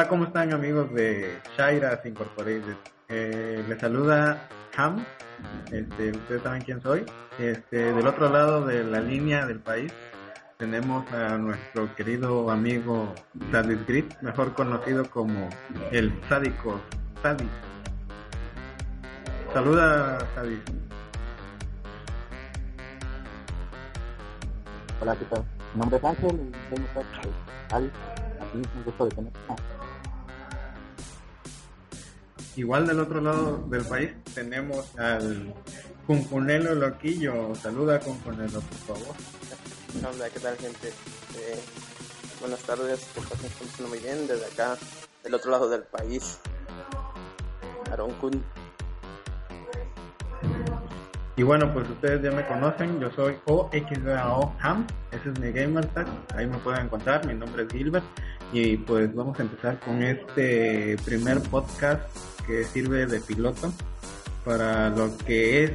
Hola, ¿cómo están amigos de Shairas Incorporated? Eh, les saluda Ham, este, ustedes saben quién soy. Este, del otro lado de la línea del país tenemos a nuestro querido amigo Sadis Grit, mejor conocido como el sádico Sadis. Saluda Sadis. Hola, ¿qué tal? Mi nombre es Ángel y Alex. Aquí un gusto de tener. Igual del otro lado del país tenemos al Cuncunelo Loquillo. Saluda Cuncunelo, por favor. Hola, ¿qué tal gente? Eh, buenas tardes, que estén muy bien desde acá, del otro lado del país. Aaron Kun. Y bueno, pues ustedes ya me conocen, yo soy OXAO Ham, ese es mi gamer tag, ahí me pueden encontrar, mi nombre es Gilbert y pues vamos a empezar con este primer podcast que sirve de piloto para lo que es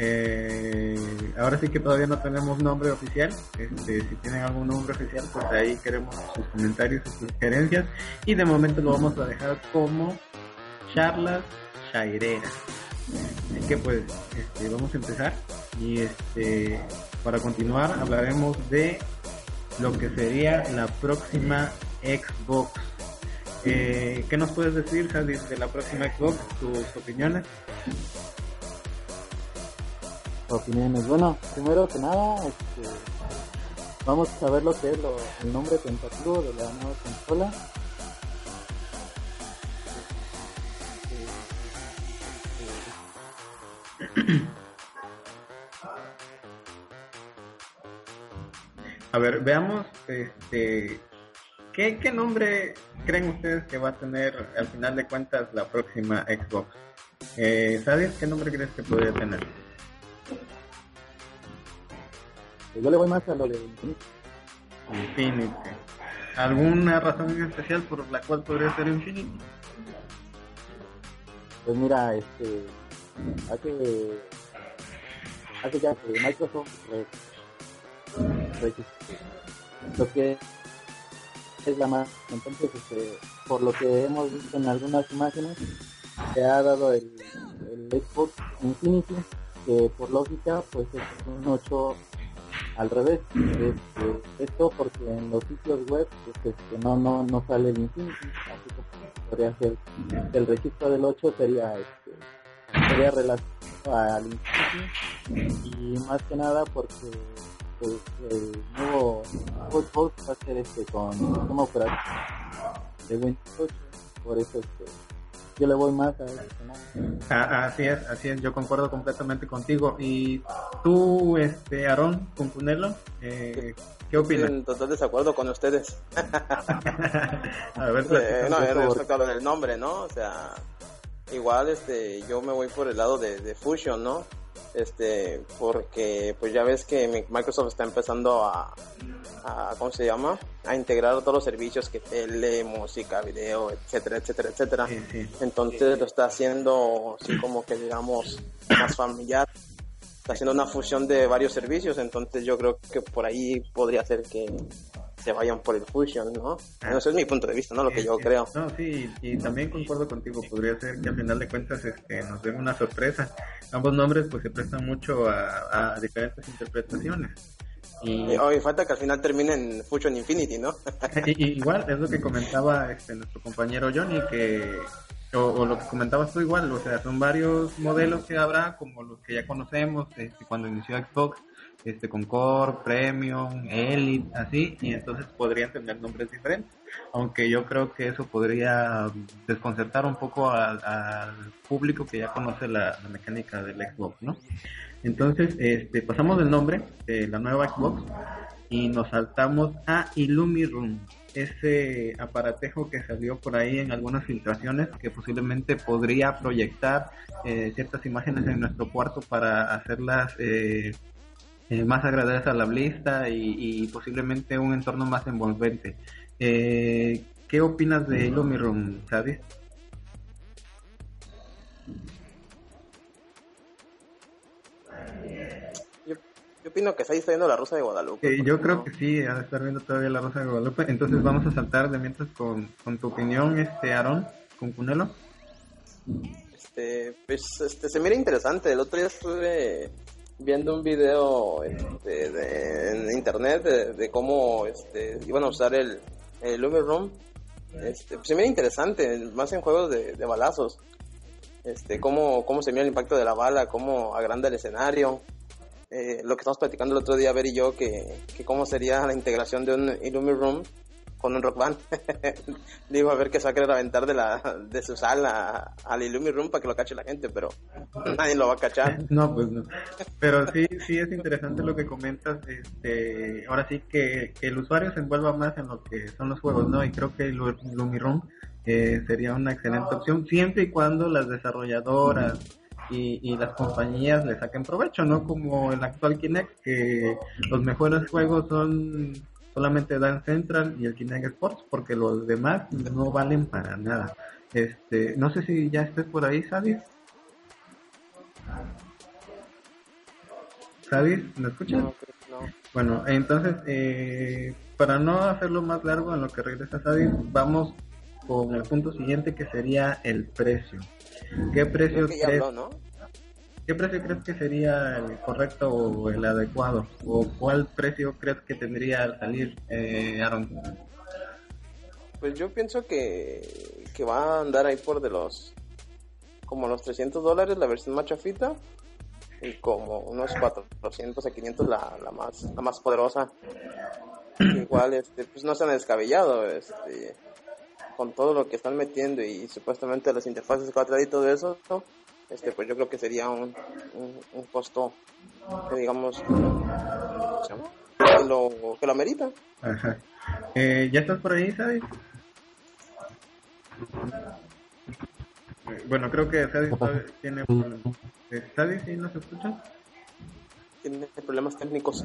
eh, ahora sí que todavía no tenemos nombre oficial. Este, si tienen algún nombre oficial, pues ahí queremos sus comentarios, sus sugerencias. Y de momento lo vamos a dejar como charlas chaireras. Así que pues este, vamos a empezar y este para continuar hablaremos de lo que sería la próxima Xbox. Eh, ¿Qué nos puedes decir, Sadis, de la próxima Xbox? ¿Tus opiniones? Opiniones. Bueno, primero que nada, este, vamos a ver lo que es lo, el nombre tentativo de la nueva consola. A ver, veamos, este, ¿qué, ¿qué nombre creen ustedes que va a tener al final de cuentas la próxima Xbox? Eh, ¿Sabes qué nombre crees que podría tener? Yo le voy más a lo de Infinity. ¿Alguna razón en especial por la cual podría ser Infinity? Pues mira, este, hace, hace ya que Microsoft eh, lo que es la más. Entonces este, por lo que hemos visto en algunas imágenes se ha dado el, el Xbox Infinity que por lógica pues es un 8 al revés. Este, esto porque en los sitios web pues, este, no no no sale el Infinity así que podría ser el registro del 8 sería este, sería relacionado al Infinity. Y más que nada porque pues, el nuevo va a ser este con sistema operativo de Windows 8 por eso este yo le voy más a este ah, así es así es yo concuerdo completamente contigo y tú este Aarón Cumpunelo eh, ¿Qué opinas? Estoy en total desacuerdo con ustedes. a ver, eh, no, del nombre, ¿no? O sea, igual este yo me voy por el lado de, de Fusion, ¿no? Este porque pues ya ves que Microsoft está empezando a, a ¿cómo se llama? a integrar todos los servicios que tele, música, video, etcétera, etcétera, etcétera. Entonces lo está haciendo así como que digamos más familiar. Está haciendo una fusión de varios servicios, entonces yo creo que por ahí podría ser que se vayan por el Fusion, ¿no? Ah. Ese es mi punto de vista, ¿no? Lo que yo creo. No, sí, y también concuerdo contigo, podría ser que al final de cuentas este, nos den una sorpresa. Ambos nombres pues se prestan mucho a, a diferentes interpretaciones. Y... Hoy falta que al final termine en Fusion Infinity, ¿no? igual, es lo que comentaba este, nuestro compañero Johnny, que o, lo que comentabas tú igual, o sea, son varios modelos que habrá, como los que ya conocemos, este, cuando inició Xbox, este con Core, Premium, Elite, así, y entonces podrían tener nombres diferentes. Aunque yo creo que eso podría desconcertar un poco al, público que ya conoce la, mecánica del Xbox, ¿no? Entonces, este, pasamos del nombre de la nueva Xbox y nos saltamos a Illumiroom, ese aparatejo que salió por ahí en algunas filtraciones que posiblemente podría proyectar eh, ciertas imágenes en nuestro cuarto para hacerlas eh, eh, más agradables a la vista y, posiblemente un entorno más envolvente. Eh, ¿Qué opinas de Illumiroom, sabes? Yo, Yo opino que está viendo la Rosa de Guadalupe. yo creo que sí, ha de estar viendo todavía la Rosa de Guadalupe. Entonces vamos a saltar de mientras con, con tu opinión, este Aarón, con Cunelo. Este, pues este, se mira interesante. El otro día estuve viendo un video este, en internet de, cómo este, iban a usar el, el Room. Este, pues se mira interesante, más en juegos de, de balazos. Este, cómo, cómo se mira el impacto de la bala, cómo agranda el escenario. Eh, lo que estamos platicando el otro día, Ver y yo, que, que cómo sería la integración de un Illumi Room con un rock band. Digo, a ver qué se va a querer aventar de, la, de su sala al Illumi Room para que lo cache la gente, pero nadie lo va a cachar. No, pues no. Pero sí, sí es interesante lo que comentas. Este, ahora sí que, el usuario se envuelva más en lo que son los juegos, ¿no? Y creo que el Illumi eh, sería una excelente opción siempre y cuando las desarrolladoras y, y, las compañías le saquen provecho, ¿no? Como el actual Kinect, que los mejores juegos son solamente Dan Central y el Kinect Sports, porque los demás no valen para nada. Este, no sé si ya estés por ahí, ¿sabes? ¿Sabes? ¿Me escuchas? Bueno, entonces, eh, para no hacerlo más largo en lo que regresa Sadis, vamos con el punto siguiente que sería el precio. ¿Qué precio crees? ¿Qué precio crees que sería el correcto o el adecuado? ¿O cuál precio crees que tendría al salir, eh, Aaron? Pues yo pienso que, que va a andar ahí por de los como los 300 dólares la versión más chafita y como unos 400 a 500 la, la más la más poderosa. Igual este pues no se han descabellado este con todo lo que están metiendo y supuestamente las interfaces 4 y todo eso, este pues yo creo que sería un, un, costo que digamos que lo, que lo amerita. Ajá. Eh, ¿Ya estás por ahí, Sadie? Bueno, creo que Sadie tiene... ¿Sadie sí nos escucha? tiene problemas técnicos.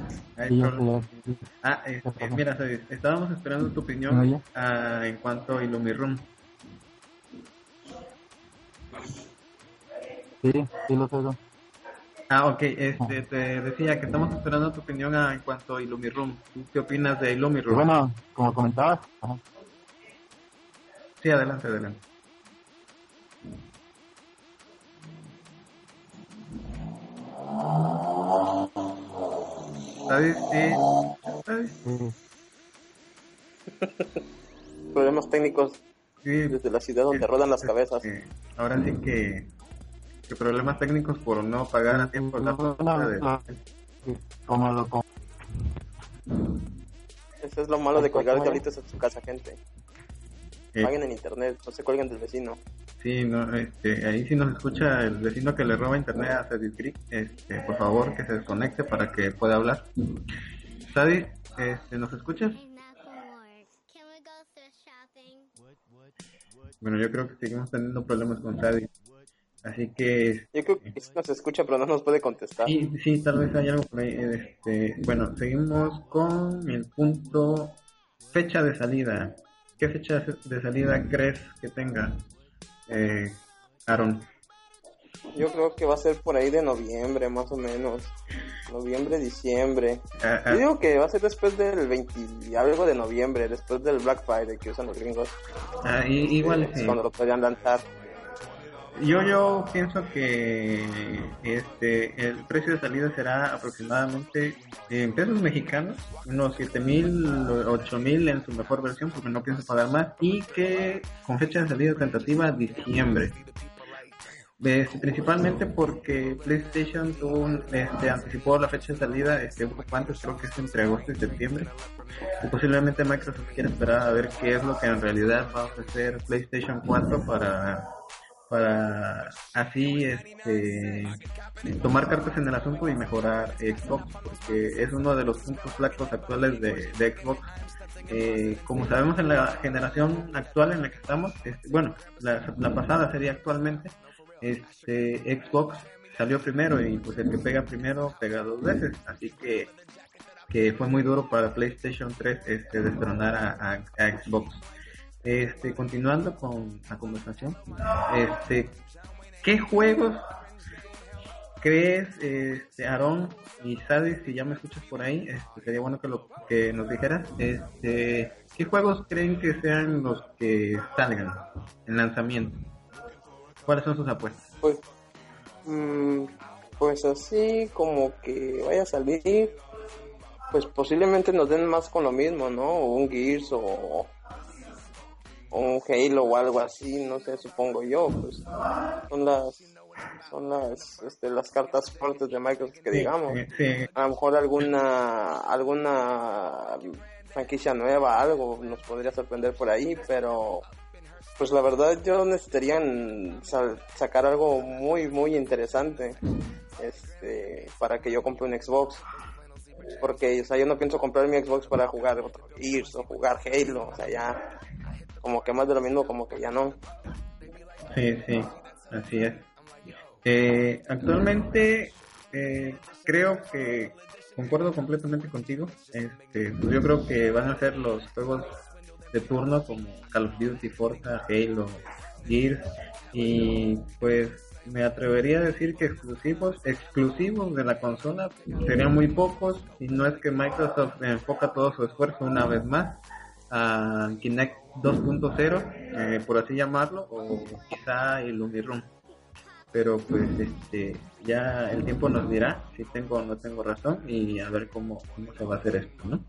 Ah, este, mira, estábamos esperando tu opinión ah, en cuanto a Illumirum. Sí, sí lo sé. Ah, ok, este, te decía que estamos esperando tu opinión en cuanto a Illumirum. ¿Qué opinas de Illumirum? Bueno, como comentabas. Sí, adelante, adelante. ¿Sabes? Problemas técnicos desde la ciudad donde rodan las cabezas. ahora sí que, que problemas técnicos por no pagar a tiempo la Como lo Eso es lo malo de colgar diablitos en su casa, gente. Paguen en internet, no se cuelguen del vecino. Sí, no, este, ahí si nos escucha el vecino que le roba internet a Sadis este, por favor que se desconecte para que pueda hablar. Sadis, este, ¿nos escuchas? Bueno, yo creo que seguimos teniendo problemas con Sadis. Así que... Yo creo que sí nos escucha, pero no nos puede contestar. Sí, sí, tal vez hay algo por ahí. Este, bueno, seguimos con el punto fecha de salida. ¿Qué fecha de salida crees que tenga? eh, Aaron? Yo creo que va a ser por ahí de noviembre, más o menos. Noviembre, diciembre. Ah, ah. Yo digo que va a ser después del 20 y algo de noviembre, después del Black Friday que usan los gringos. Ah, igual sí. Cuando lo podrían lanzar. Yo yo pienso que este el precio de salida será aproximadamente en pesos mexicanos, unos siete mil, ocho mil en su mejor versión, porque no pienso pagar más, y que con fecha de salida tentativa diciembre. Este, principalmente porque PlayStation tuvo este, anticipó la fecha de salida este, un poco creo que es entre agosto y septiembre. Y posiblemente Microsoft quiere esperar a ver qué es lo que en realidad va a ofrecer PlayStation 4 para para así este tomar cartas en el asunto y mejorar Xbox porque es uno de los puntos flacos actuales de, Xbox. Eh, como sabemos en la generación actual en la que estamos este, bueno la, pasada sería actualmente este Xbox salió primero y pues el que pega primero pega dos veces así que que fue muy duro para PlayStation 3 este destronar a Xbox este, continuando con la conversación, este, ¿qué juegos ¿crees, este, Aarón y Sadis, si ya me escuchas por ahí, este, sería bueno que, lo, que nos dijeras, este, ¿qué juegos creen que sean los que salgan en lanzamiento? ¿Cuáles son sus apuestas? Pues, mm, pues así como que vaya a salir, pues posiblemente nos den más con lo mismo, ¿no? Un Gears o, un Halo o algo así, no sé, supongo yo, pues son las son las este, las cartas fuertes de Microsoft que digamos. A lo mejor alguna alguna franquicia nueva, algo nos podría sorprender por ahí, pero pues la verdad yo necesitaría sacar algo muy muy interesante este para que yo compre un Xbox porque o sea yo no pienso comprar mi Xbox para jugar Gears o jugar Halo o sea ya como que más de lo mismo como que ya no. Sí sí así es. Eh, actualmente eh, creo que concuerdo completamente contigo. Este pues yo creo que van a ser los juegos de turno como Call of Duty, Forza, Halo, Gears. Y pues me atrevería a decir que exclusivos exclusivos de la consola serían muy pocos. Y no es que Microsoft enfoca todo su esfuerzo una vez más a Kinect 2.0 eh, por así llamarlo o quizá el Room pero pues este ya el tiempo nos dirá si tengo o no tengo razón y a ver cómo, cómo se va a hacer esto, ¿no?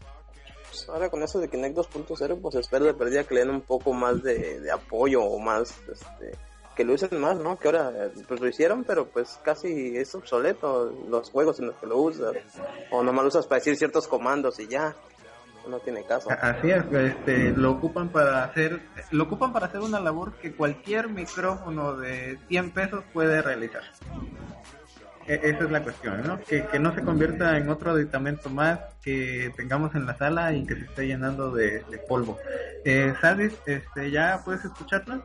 Pues, ahora con eso de Kinect 2.0, pues espero de perdida que le den un poco más de, apoyo o más, este, que lo usen más, ¿no? Que ahora pues lo hicieron, pero pues casi es obsoleto los juegos en los que lo usas. O nomás lo usas para decir ciertos comandos y ya. No tiene caso. Así es, este, lo ocupan para hacer, lo ocupan para hacer una labor que cualquier micrófono de 100 pesos puede realizar. E-, esa es la cuestión, ¿no? Que, que, no se convierta en otro aditamento más que tengamos en la sala y que se esté llenando de, polvo. Eh, Sadis, este, ¿ya puedes escucharla?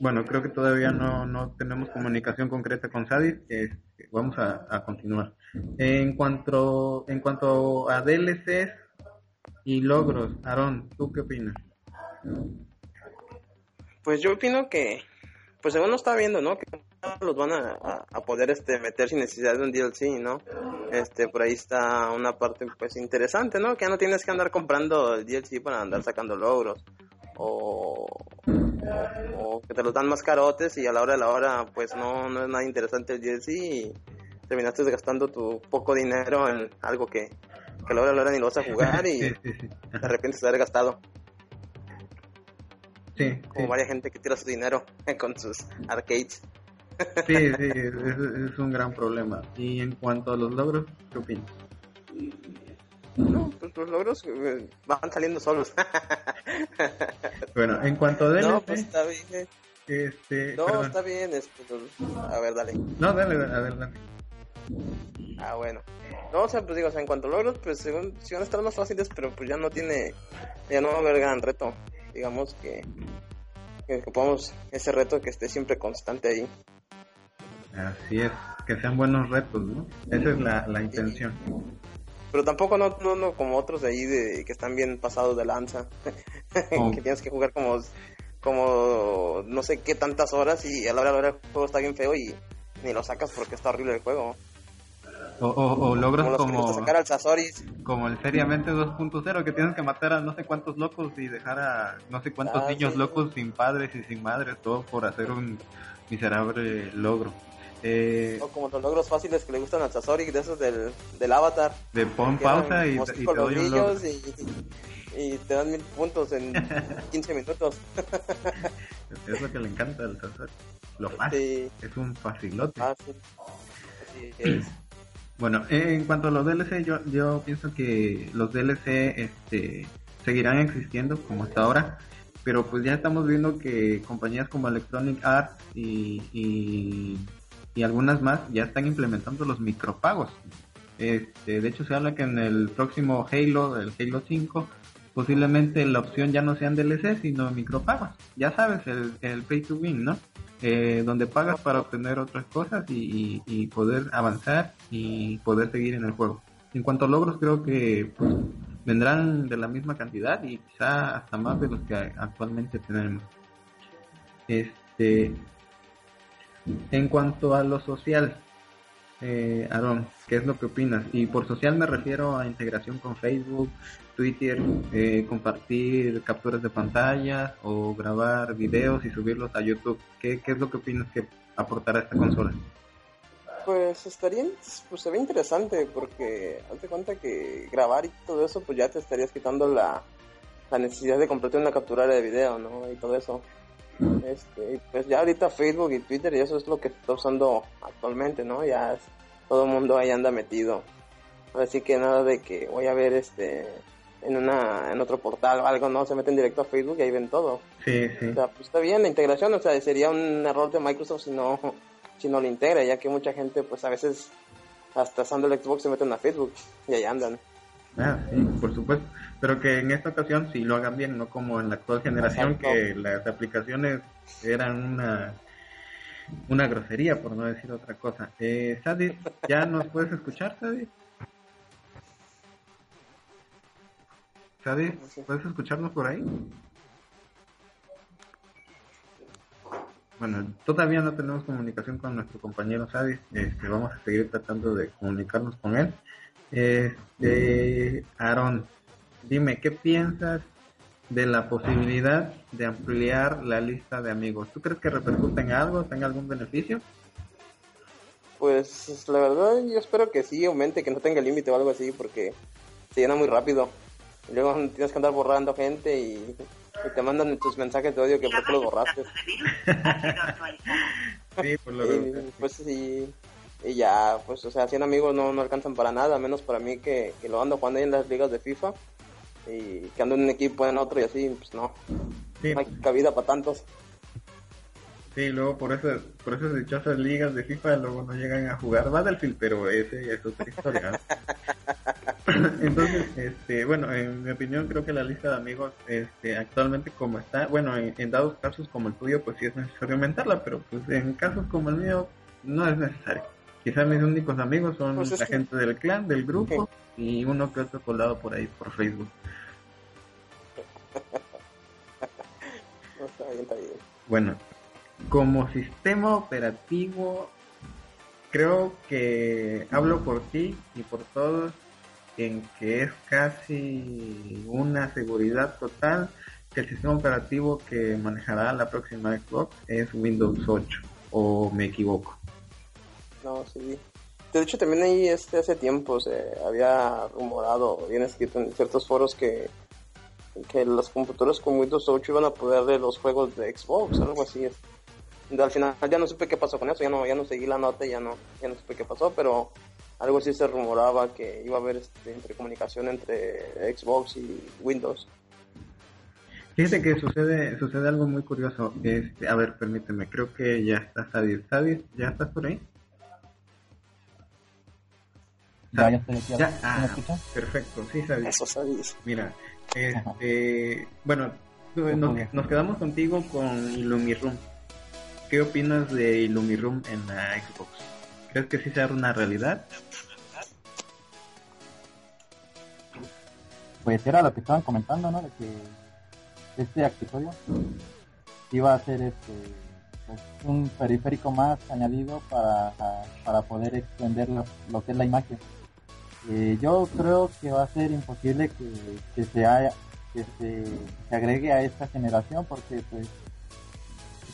Bueno, creo que todavía no, no tenemos comunicación concreta con Sadis. Este, vamos a, continuar. En cuanto, en cuanto a DLCs y logros, Aaron, ¿tú qué opinas? Pues yo opino que pues según lo está viendo, ¿no? Que los van a, a, poder este meter sin necesidad de un DLC, ¿no? Este, por ahí está una parte pues interesante, ¿no? Que ya no tienes que andar comprando el DLC para andar sacando logros. O, o, que te los dan más carotes y a la hora de la hora pues no, no es nada interesante el DLC terminaste gastando tu poco dinero en algo que, que a la hora de ni lo vas a jugar y te arrepientes de haber gastado. Sí, como varias gente que tira su dinero con sus arcades. Sí, sí, es, un gran problema. Y en cuanto a los logros, ¿qué opinas? No, pues los logros eh, van saliendo solos. bueno, en cuanto a No, pues está bien. Este, no, está bien. Este, a ver, dale. No, dale, adelante. Ah, bueno. No, o sea, pues digo, o sea, en cuanto a logros, pues según, si van a estar más fáciles, pero pues ya no tiene, ya no va a haber gran reto digamos que, que ocupamos ese reto que esté siempre constante ahí. Así es, que sean buenos retos, ¿no? Esa es la, la intención. Pero tampoco no, no, no como otros de ahí de, que están bien pasados de lanza, oh. que tienes que jugar como, como no sé qué tantas horas y a la hora de el juego está bien feo y ni lo sacas porque está horrible el juego. O, o, logros como, como, el seriamente 2.0 que tienes que matar a no sé cuántos locos y dejar a no sé cuántos ah, niños locos sin padres y sin madres, todo por hacer un miserable logro. Eh, o como los logros fáciles que le gustan al Sasori, de esos del, del avatar. De pon pausa y, te doy un logro. Y, te dan mil puntos en 15 minutos. es lo que le encanta al Sasori. Lo fácil. Es un facilote. Fácil. es. Bueno, en cuanto a los DLC, yo, yo pienso que los DLC este, seguirán existiendo como hasta ahora, pero pues ya estamos viendo que compañías como Electronic Arts y, y, algunas más ya están implementando los micropagos. Este, de hecho, se habla que en el próximo Halo, el Halo 5, posiblemente la opción ya no sean DLC, sino micropagos. Ya sabes, el, el pay to win, ¿no? Eh, donde pagas para obtener otras cosas y, poder avanzar y poder seguir en el juego. En cuanto a logros, creo que pues, vendrán de la misma cantidad y quizá hasta más de los que actualmente tenemos. Este, En cuanto a lo social, eh, Aaron, ¿qué es lo que opinas? Y por social me refiero a integración con Facebook, Twitter, eh, compartir capturas de pantalla o grabar videos y subirlos a YouTube. ¿Qué, qué es lo que opinas que aportará esta consola? Pues estaría, pues se ve interesante porque hazte cuenta que grabar y todo eso, pues ya te estarías quitando la, la necesidad de compartir una captura de video, ¿no? Y todo eso. Este, pues ya ahorita Facebook y Twitter y eso es lo que está usando actualmente, ¿no? Ya todo el mundo ahí anda metido. Así que nada de que voy a ver este en una en otro portal o algo, ¿no? Se meten directo a Facebook y ahí ven todo. Sí, sí. O sea, pues está bien la integración, o sea, sería un error de Microsoft si no si no lo integra, ya que mucha gente pues a veces hasta usando el Xbox se meten a Facebook y ahí andan. Ah, sí, por supuesto. Pero que en esta ocasión sí lo hagan bien, no como en la actual generación que las aplicaciones eran una una grosería, por no decir otra cosa. Eh, Sadie, ¿ya nos puedes escuchar, Sadie? Sadie, ¿puedes escucharnos por ahí? Bueno, todavía no tenemos comunicación con nuestro compañero Sadie. Este, vamos a seguir tratando de comunicarnos con él. Este, Aaron, dime, ¿qué piensas de la posibilidad de ampliar la lista de amigos? ¿Tú crees que repercute en algo, tenga algún beneficio? Pues la verdad yo espero que sí aumente, que no tenga límite o algo así, porque se llena muy rápido. Y luego tienes que andar borrando gente y, y te mandan tus mensajes de odio que por qué los borraste. sí, por lo y, pues sí, y ya, pues o sea, 100 amigos no, no alcanzan para nada, menos para mí que, que lo ando jugando ahí en las ligas de FIFA y que ando en un equipo en otro y así, pues no, Sí. no hay cabida para tantos. Sí, luego por eso, por esas dichosas ligas de FIFA luego no llegan a jugar Battlefield, pero ese ya es otra historia. Entonces, este, bueno, en mi opinión creo que la lista de amigos, este, actualmente como está, bueno, en, en dados casos como el tuyo, pues sí es necesario aumentarla, pero pues en casos como el mío no es necesario. Quizás mis únicos amigos son Pues es la que- gente del clan, del grupo y uno que otro colado por ahí por Facebook. No, está bien, está bien. Bueno, como sistema operativo, creo que hablo por ti y por todos en que es casi una seguridad total que el sistema operativo que manejará la próxima Xbox es Windows 8, o me equivoco. No, sí. De hecho, también ahí este, hace tiempo se había rumorado, bien escrito en ciertos foros que, que las computadoras con Windows 8 iban a poder leer los juegos de Xbox, algo así. Al final ya no supe qué pasó con eso, ya no, ya no seguí la nota, ya no, ya no supe qué pasó, pero algo así se rumoraba que iba a haber este, intercomunicación entre Xbox y Windows. Fíjate que sucede sucede algo muy curioso. Este, a ver, permíteme, creo que ya está Sadie. Sadie, ¿ya estás por ahí? Ya, ya estoy aquí. Ya, ¿Sí ah, perfecto, sí, Sadie. Eso sabes. Mira, este, bueno, nos, nos quedamos contigo con Illumiroom. ¿Qué opinas de Illumiroom en la Xbox? ¿Crees que sí sea una realidad? Pues era lo que estaban comentando, ¿no? De que este accesorio iba a ser este pues, un periférico más añadido para, para poder extender lo, lo que es la imagen. Eh, yo creo que va a ser imposible que, que se haya, que se, se agregue a esta generación porque pues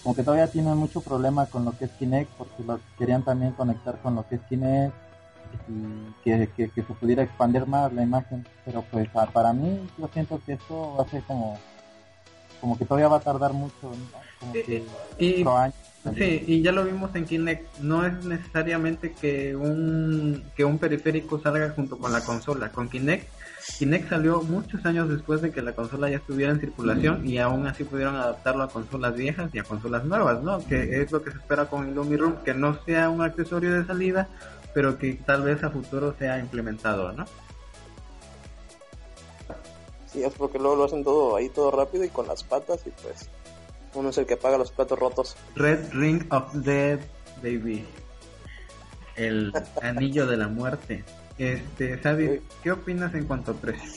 como que todavía tienen mucho problema con lo que es Kinect porque lo querían también conectar con lo que es Kinect y que, que, que se pudiera expandir más la imagen pero pues a- para mí yo siento que esto va a ser como como que todavía va a tardar mucho ¿no? como que Y otro año sí, y ya lo vimos en Kinect, no es necesariamente que un que un periférico salga junto con la consola. Con Kinect, Kinect salió muchos años después de que la consola ya estuviera en circulación y aún así pudieron adaptarlo a consolas viejas y a consolas nuevas, ¿no? Que es lo que se espera con Illumiroom, que no sea un accesorio de salida, pero que tal vez a futuro sea implementado, ¿no? Sí, es porque luego lo hacen todo ahí todo rápido y con las patas y pues uno es el que paga los platos rotos. Red Ring of Death, baby. El anillo de la muerte. Este, Sabi, ¿qué opinas en cuanto a precio?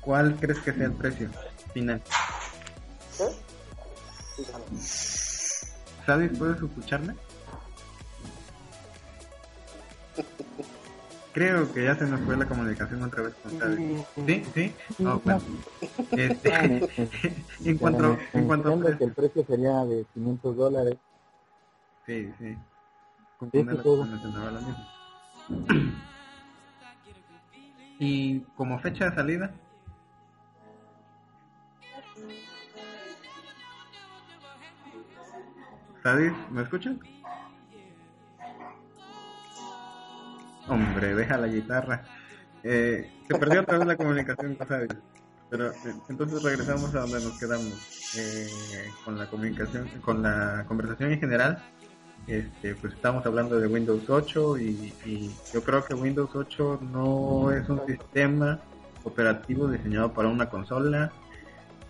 ¿Cuál crees que sea el precio final? ¿Sabes? ¿Puedes escucharme? Creo que ya se nos fue la comunicación otra vez con Sadie. ¿Sí? ¿Sí? No, bueno. Este, en cuanto, en cuanto a que el precio sería de 500 dólares. Sí, sí. Con todo. Y como fecha de salida, ¿Sadis? ¿Me escuchan? Hombre, deja la guitarra. Eh, se perdió otra vez la comunicación con. Pero eh, entonces regresamos a donde nos quedamos eh, con la comunicación, con la conversación en general. Este, pues estamos hablando de Windows 8 y, yo creo que Windows 8 no es un sistema operativo diseñado para una consola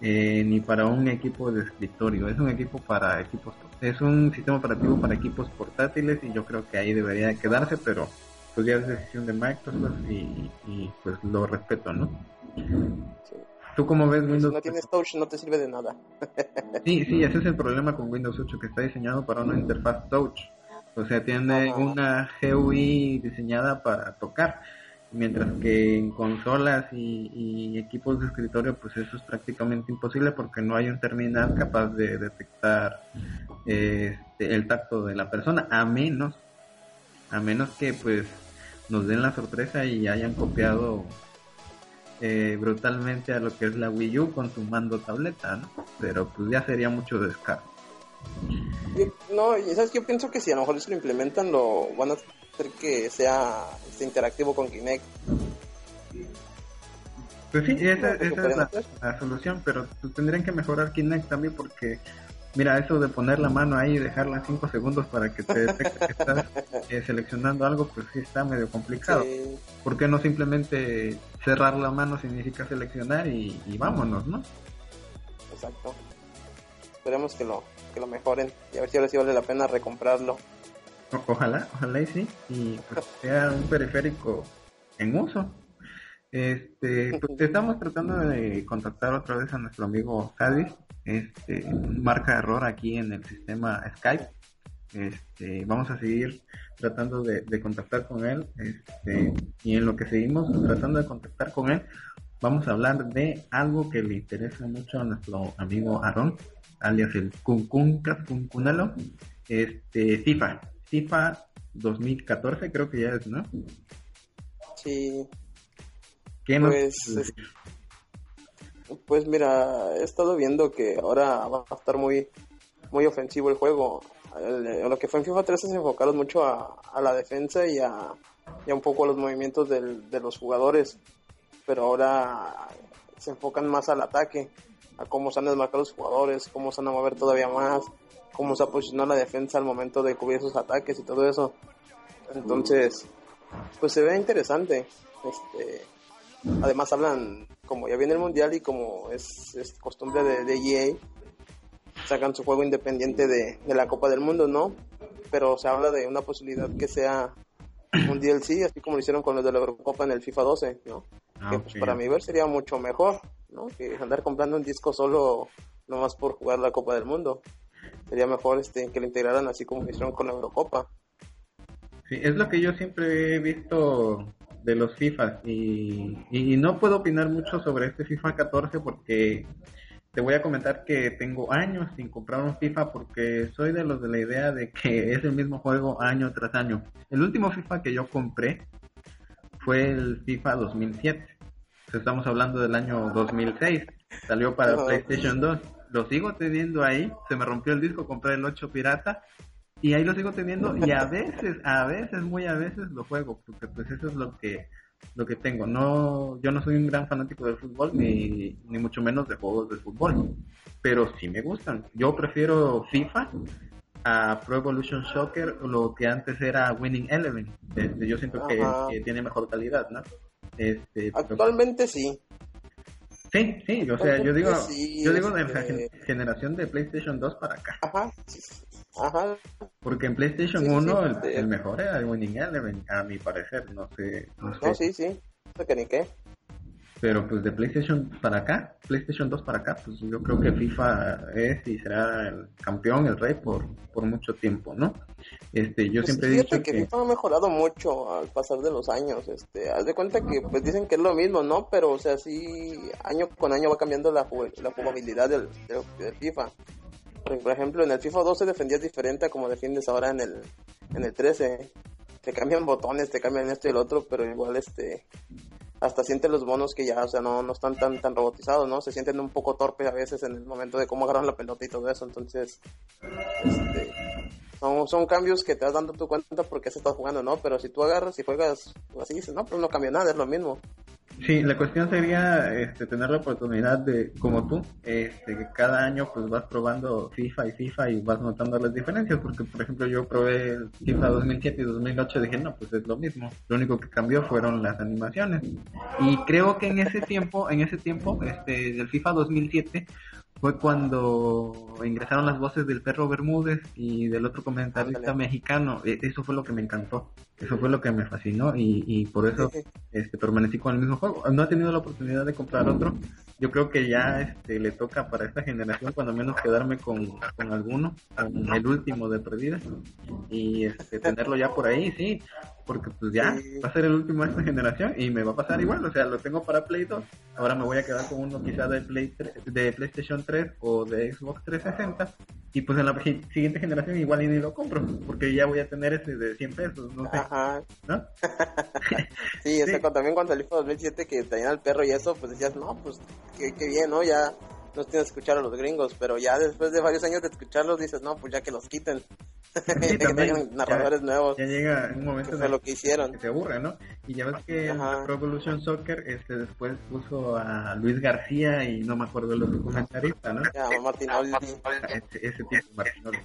eh, ni para un equipo de escritorio. Es un equipo para equipos, es un sistema operativo para equipos portátiles y yo creo que ahí debería de quedarse, pero pues ya es decisión de Microsoft y, y, pues lo respeto, ¿no? Sí. ¿Tú cómo ves Si Windows no tienes touch no te sirve de nada. Sí, sí, ese es el problema con Windows 8, que está diseñado para una interfaz touch. O sea, tiene Ajá. una GUI diseñada para tocar. Mientras que en consolas y, y equipos de escritorio, pues eso es prácticamente imposible porque no hay un terminal capaz de detectar este, el tacto de la persona, a menos, a menos que pues nos den la sorpresa y hayan copiado eh, brutalmente a lo que es la Wii U con su mando tableta, ¿no? Pero pues ya sería mucho descaro. No, y sabes, yo pienso que si a lo mejor eso lo implementan, lo van a hacer que sea este, interactivo con Kinect. Pues sí, esa, No, esa es la solución, pero pues, tendrían que mejorar Kinect también porque, mira, eso de poner la mano ahí y dejarla 5 segundos para que te detecte que estás eh, seleccionando algo, pues sí está medio complicado. Sí, ¿Por qué no simplemente cerrar la mano significa seleccionar y, y vámonos, no? exacto. Esperemos que lo, que lo mejoren y a ver si ahora sí vale la pena recomprarlo. O- ojalá, ojalá y sí, y pues sea un periférico en uso. Este, pues estamos tratando de contactar otra vez a nuestro amigo Sadis, este, marca error aquí en el sistema Skype. Este, vamos a seguir tratando de, de contactar con él, este, y en lo que seguimos tratando de contactar con él, vamos a hablar de algo que le interesa mucho a nuestro amigo Aaron, alias el Kunkuncas Kuncunalo, este, FIFA, FIFA 2014 creo que ya es, ¿no? Sí, ¿Qué nos Pues, puedes es-? Pues mira, he estado viendo que ahora va a estar muy muy ofensivo el juego. El- lo que fue en FIFA 13 se enfocaron mucho a, a la defensa y a, y a un poco a los movimientos del- de los jugadores. Pero ahora se enfocan más al ataque, a cómo se han desmarcado los jugadores, cómo se van a mover todavía más, cómo se ha posicionado la defensa al momento de cubrir sus ataques y todo eso. Entonces, pues se ve interesante. Este, además hablan, como ya viene el mundial y como es, es costumbre de, de EA, sacan su juego independiente de, de la Copa del Mundo, ¿no? Pero se habla de una posibilidad que sea un DLC, así como lo hicieron con los de la Eurocopa en el FIFA 12, ¿no? Ah, que pues para mí ver sería mucho mejor, ¿no? Que andar comprando un disco solo nomás por jugar la Copa del Mundo. Sería mejor este que lo integraran así como lo hicieron con la Eurocopa. Sí, es lo que yo siempre he visto de los FIFA y, y no puedo opinar mucho sobre este FIFA 14 porque te voy a comentar que tengo años sin comprar un FIFA porque soy de los de la idea de que es el mismo juego año tras año. El último FIFA que yo compré fue el FIFA 2007. Estamos hablando del año 2006. Salió para. PlayStation 2. Lo sigo teniendo ahí. Se me rompió el disco, compré el 8 pirata y ahí lo sigo teniendo y a veces, a veces, muy a veces lo juego, porque pues eso es lo que lo que tengo. No, yo no soy un gran fanático del fútbol ni, ni mucho menos de juegos de fútbol, pero sí me gustan. Yo prefiero FIFA a Pro Evolution Soccer, lo que antes era Winning Eleven. Este, yo siento que, tiene mejor calidad, ¿no? Este, pero- Actualmente sí, sí, sí, o sea, yo digo, Sí, yo digo de la este- gen- generación de PlayStation 2 para acá. ajá, ajá, Porque en PlayStation Sí, sí, 1 sí. el, el mejor era el Winning Eleven, a mi parecer, no sé, no sé. no, sí, sí, no sé que ni qué. pero pues de PlayStation para acá, PlayStation 2 para acá, pues yo creo que FIFA es y será el campeón, el rey por, por mucho tiempo, ¿no? Este, yo Pues siempre he dicho que, que... FIFA ha mejorado mucho al pasar de los años, este, haz de cuenta que pues dicen que es lo mismo, ¿no? Pero o sea, sí, año con año va cambiando la, la jugabilidad del, del, del FIFA. Por ejemplo, en el FIFA 12 defendías diferente a como defiendes ahora en el, en el 13. Te cambian botones, te cambian esto y el otro, pero igual este hasta sientes los bonos que ya, o sea, no, no están tan tan robotizados, ¿no? Se sienten un poco torpes a veces en el momento de cómo agarran la pelota y todo eso, entonces este son, son cambios que te vas dando tu cuenta porque se está jugando, ¿no? Pero si tú agarras y juegas así, dices, no, pues no cambia nada, es lo mismo. Sí, la cuestión sería este, tener la oportunidad de, como tú, este, cada año pues vas probando FIFA y FIFA y vas notando las diferencias, porque por ejemplo yo probé el FIFA 2007 y 2008 y dije, no, pues es lo mismo, lo único que cambió fueron las animaciones. Y creo que en ese tiempo, en ese tiempo, este, del FIFA 2007, fue cuando ingresaron las voces del perro Bermúdez y del otro comentarista mexicano. E- Eso fue lo que me encantó, eso fue lo que me fascinó y, y por eso este, permanecí con el mismo juego. No he tenido la oportunidad de comprar otro. Yo creo que ya este, le toca para esta generación, cuando menos quedarme con, con alguno, con el último de perdida y este, tenerlo ya por ahí, sí, porque pues ya Sí. va a ser el último de esta generación y me va a pasar igual. O sea, lo tengo para Play 2. Ahora me voy a quedar con uno quizá de, Play 3 de PlayStation 3 o de Xbox 360 y pues en la siguiente generación igual y ni lo compro porque ya voy a tener ese de 100 pesos, no sé, Ajá. ¿no? Sí, o sea, Sí. cuando- también cuando salió 2007 que tenían al perro y eso, pues decías, no, pues qué, qué bien, ¿no? Ya no tienes que escuchar a los gringos, pero ya después de varios años de escucharlos dices, no, pues ya que los quiten. Sí, que traigan narradores ya- nuevos, Ya llega un momento el lo que hicieron. que se aburre, ¿no? Y ya ves que Ajá. Pro Evolution Soccer este después puso a Luis García y no me acuerdo el otro comentarista, ¿no? Ya, Martinoli. Ese, ese tipo Martinoli.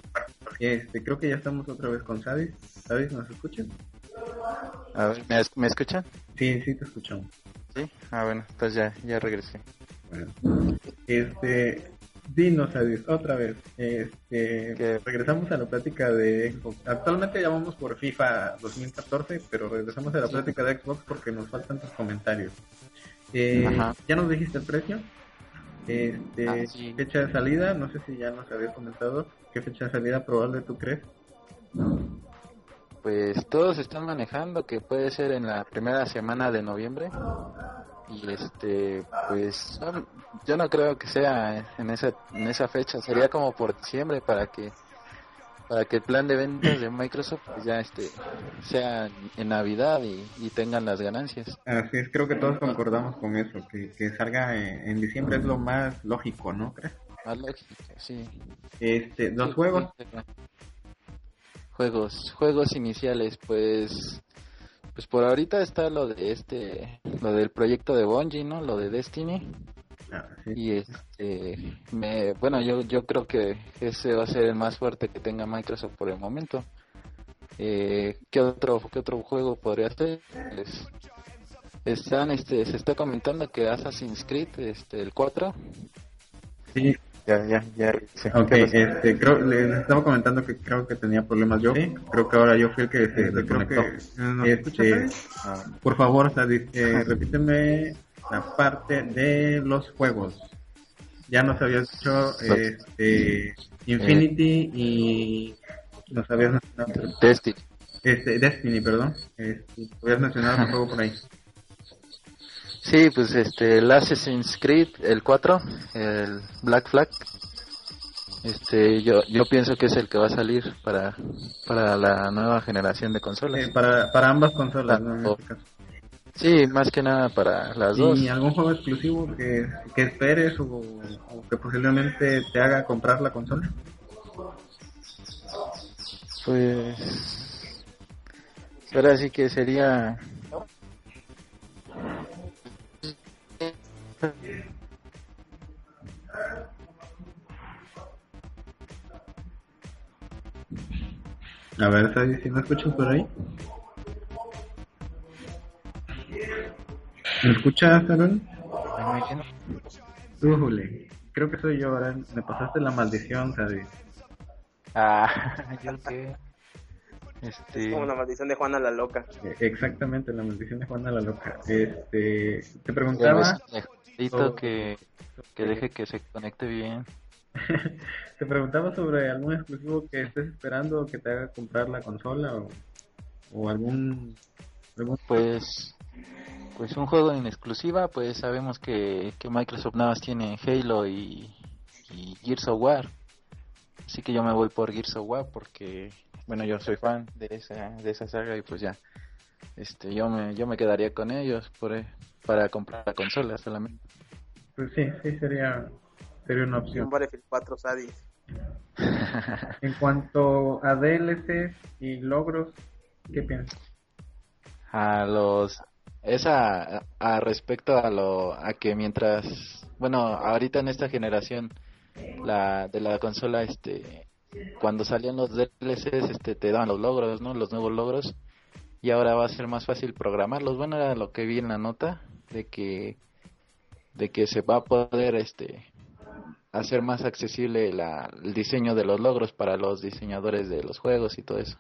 Este, creo que ya estamos otra vez con Sadis. Sadis, ¿nos? A ver, ¿me, ¿me escuchan? Sí, sí te escuchamos. Sí. Ah, bueno, pues ya, ya regresé. Bueno. Este, dinos, Sadis, otra vez. Este, ¿Qué? regresamos a la plática de Xbox. Actualmente ya vamos por FIFA 2014, pero regresamos a la plática de Xbox porque nos faltan tus comentarios. Eh, ya nos dijiste el precio. Este, Ah, sí. fecha de salida, no sé si ya nos habías comentado. ¿Qué fecha de salida probable tú crees? Pues todos están manejando que puede ser en la primera semana de noviembre. Y este, pues no- yo no creo que sea en esa, en esa fecha, sería como por diciembre para que para que el plan de ventas de Microsoft pues, ya este sea en Navidad y, y tengan las ganancias. Así es, creo que todos concordamos con eso, que, que salga en, en diciembre es lo más lógico, ¿no crees? Más lógico, sí. Este, Sí, juegos, sí. Juegos, juegos iniciales, pues, pues por ahorita está lo de este, lo del proyecto de Bungie, ¿no? Lo de Destiny Ah, sí. y este, me, bueno, yo, yo creo que ese va a ser el más fuerte que tenga Microsoft por el momento. Eh, ¿qué otro, qué otro juego podría ser? Están, este, se está comentando que Assassin's Creed, este, el 4, Sí, ya, ya, ya, ok, este, creo, le estaba comentando que creo que tenía problemas yo, creo que ahora yo fui el que se desconectó. Este, por favor, eh, repíteme la parte de los juegos. Ya nos habías dicho este, Infinity y nos habías mencionado Destiny. este, Destiny, perdón. Este, habías mencionado un juego por ahí. Sí, pues este, el Assassin's Creed, el 4, el Black Flag, este, yo, yo pienso que es el que va a salir para, para la nueva generación de consolas. Eh, para, para ambas consolas, ¿no? En este caso. Sí, más que nada para las dos. ¿Y algún juego exclusivo que, que esperes o, o que posiblemente te haga comprar la consola? Pues, ahora sí que sería, A ver, Sadie, si me escuchas por ahí. ¿Me escuchas, Aaron? Újule, creo que soy yo, ahora me pasaste la maldición, Sadie. ah, yo qué, Este... Es como una maldición de Juana la Loca. Eh, exactamente, la maldición de Juana la Loca. Este, te preguntaba... Necesito que, que deje que se conecte bien. te preguntaba sobre algún exclusivo que estés esperando que te haga comprar la consola o, o algún, algún... Pues pues un juego en exclusiva, pues sabemos que, que Microsoft nada más tiene Halo y, y, Gears of War. Así que yo me voy por Gears of War porque, bueno, yo soy fan de esa, de esa saga y pues ya, este, yo me, yo me quedaría con ellos por, para comprar la consola solamente. Pues sí, sí sería, sería una opción. Un Battlefield 4 Sadis. en cuanto a DLCs y logros, ¿qué piensas? A los esa a, respecto a lo a que mientras bueno ahorita en esta generación la de la consola este cuando salían los DLCs este te daban los logros no los nuevos logros. Y ahora va a ser más fácil programarlos. Bueno era lo que vi en la nota de que de que se va a poder este hacer más accesible la, el diseño de los logros para los diseñadores de los juegos y todo eso.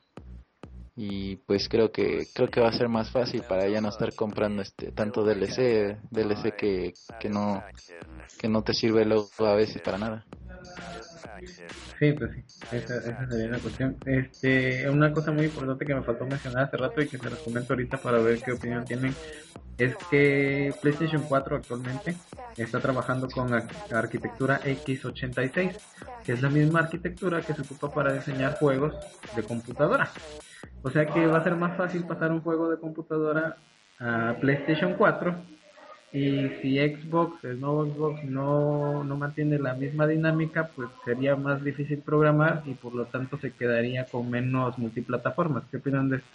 Y pues creo que creo que va a ser más fácil para ya no estar comprando este tanto DLC DLC que, que no que no te sirve luego a veces para nada sí pues sí esa, esa sería la cuestión. Este una cosa muy importante que me faltó mencionar hace rato y que se los comento ahorita para ver qué opinión tienen es que PlayStation 4 actualmente está trabajando con arquitectura x86 que es la misma arquitectura que se ocupa para diseñar juegos de computadora. O sea que va a ser más fácil pasar un juego de computadora a PlayStation 4 y si Xbox, el nuevo Xbox no, no mantiene la misma dinámica, pues sería más difícil programar y por lo tanto se quedaría con menos multiplataformas. ¿Qué opinan de eso?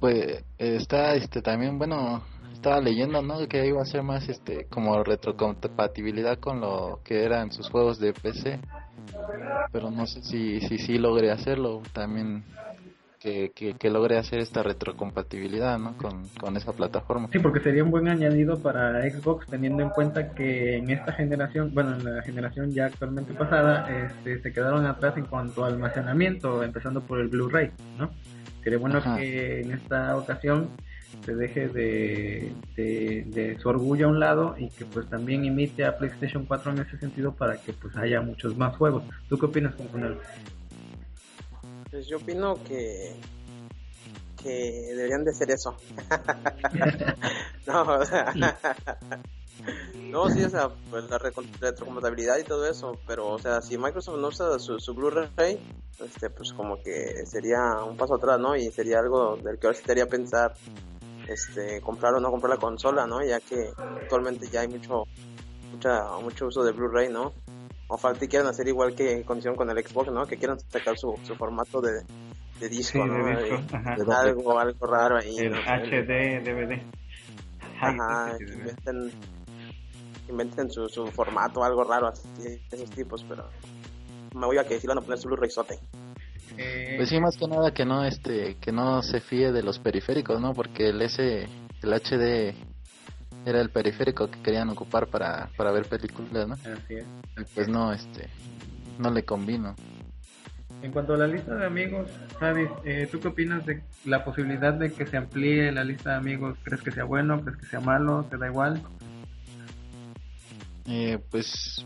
Pues está este también, bueno, estaba leyendo, ¿no? Que iba a ser más este como retrocompatibilidad con lo que eran sus juegos de PC. Pero no sé si si sí logre hacerlo también que, que, logre hacer esta retrocompatibilidad ¿no? con, con esa plataforma. Sí, porque sería un buen añadido para Xbox teniendo en cuenta que en esta generación, bueno, en la generación ya actualmente pasada, este, se quedaron atrás en cuanto a almacenamiento, empezando por el Blu-ray, ¿no? Sería bueno que en esta ocasión se deje de, de, su orgullo a un lado y que pues también imite a PlayStation 4 en ese sentido para que pues haya muchos más juegos. ¿Tú qué opinas, compañero? Pues yo opino que que deberían de ser eso. no, o sea, no, sí, o sea, pues la retrocompatibilidad y todo eso, pero, o sea, si Microsoft no usa su, su Blu-ray, este, pues como que sería un paso atrás, ¿no? Y sería algo del que ahora sí pensar este, comprar o no comprar la consola, ¿no? Ya que actualmente ya hay mucho, mucha, mucho uso de Blu-ray, ¿no? O falta y quieran hacer igual que en condición con el Xbox, ¿no? Que quieran sacar su, su formato de, de disco, ¿no? algo, algo raro ahí. El HD, DVD. Ajá, que inventen, inventen su, su formato, algo raro así, de esos tipos, pero me voy a que si van a poner su Blu-ray sote. Eh, pues sí, más que nada que no este que no se fíe de los periféricos, ¿no? Porque el S el HD era el periférico que querían ocupar para, para ver películas, ¿no? Así es. Pues no este no le convino. En cuanto a la lista de amigos, Javi, eh, ¿tú qué opinas de la posibilidad de que se amplíe la lista de amigos? ¿Crees que sea bueno? ¿Crees que sea malo? ¿Te da igual? Eh, pues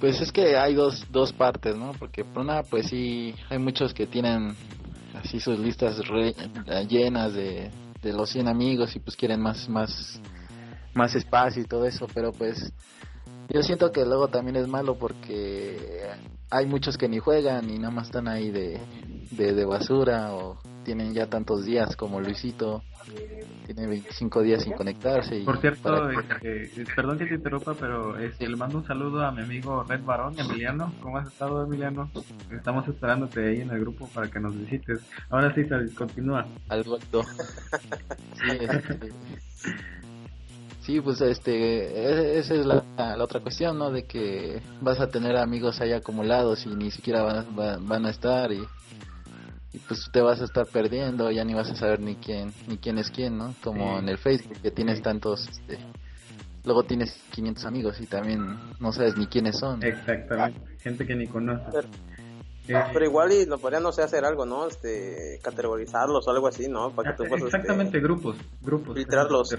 pues es que hay dos, dos partes, ¿no? Porque por una, pues sí, hay muchos que tienen así sus listas llenas de, de los 100 amigos y pues quieren más, más, más espacio y todo eso, pero pues yo siento que luego también es malo porque hay muchos que ni juegan y nada más están ahí de, de, de basura o tienen ya tantos días como Luisito tiene 25 días sin conectarse. Y Por cierto, este, perdón que te interrumpa, pero este, le mando un saludo a mi amigo Red Barón, Emiliano. ¿Cómo has estado, Emiliano? Estamos esperándote ahí en el grupo para que nos visites. Ahora sí, continúa. Al vuelto. sí, este, sí, pues este, esa es la, la, otra cuestión, ¿no? De que vas a tener amigos ahí acumulados y ni siquiera van, van a estar y y pues te vas a estar perdiendo, ya ni vas a saber ni quién ni quién es quién, ¿no? Como en el Facebook que tienes tantos este, luego tienes 500 amigos y también no sabes ni quiénes son. Exactamente, gente que ni conoces. Ah, pero igual y lo podrían, no sé, hacer algo, ¿no? Este, categorizarlos o algo así, ¿no? Para que tú puedas, Exactamente, este, grupos, grupos. Filtrarlos.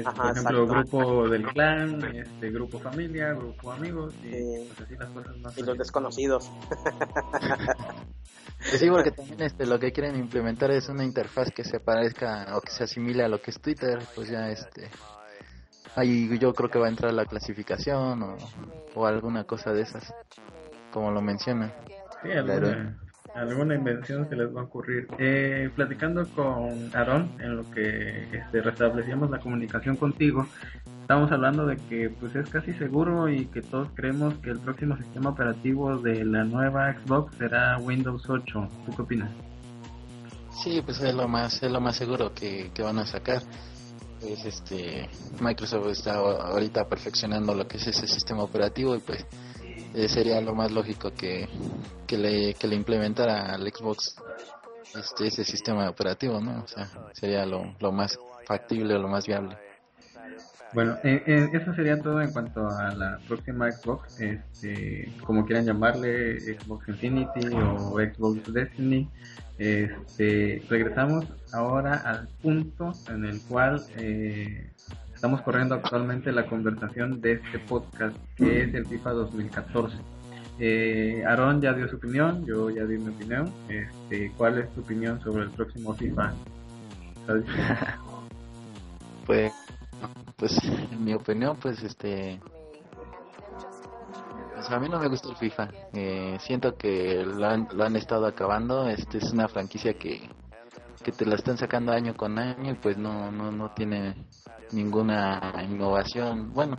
Por ejemplo, grupo del clan, este, grupo familia, grupo amigos y pues así las cosas más. Y los desconocidos. sí, porque también este, lo que quieren implementar es una interfaz que se parezca o que se asimile a lo que es Twitter, pues ya este ahí yo creo que va a entrar la clasificación o, o alguna cosa de esas, como lo menciona. Sí, alguna invención se les va a ocurrir. Eh, platicando con Aaron, en lo que este, restablecíamos la comunicación contigo, estamos hablando de que pues es casi seguro y que todos creemos que el próximo sistema operativo de la nueva Xbox será Windows 8. ¿Tú qué opinas? Sí, pues es lo más, es lo más seguro que, que van a sacar. Es este Microsoft está ahorita perfeccionando lo que es ese sistema operativo y pues eh, sería lo más lógico que, que, le, que le implementara al Xbox este, ese sistema operativo, ¿no? O sea, sería lo, lo más factible o lo más viable. Bueno, eh, eh, eso sería todo en cuanto a la próxima Xbox, este, como quieran llamarle, Xbox Infinity o Xbox Destiny. Este, regresamos ahora al punto en el cual eh, estamos corriendo actualmente la conversación de este podcast, que es el FIFA 2014. Eh, Aaron ya dio su opinión, yo ya di mi opinión. Este, ¿Cuál es tu opinión sobre el próximo FIFA? pues, pues, en mi opinión, pues, este, pues a mí no me gusta el FIFA. Eh, siento que lo han, lo han estado acabando. Este es una franquicia que, que te la están sacando año con año y pues no, no, no tiene ninguna innovación. Bueno,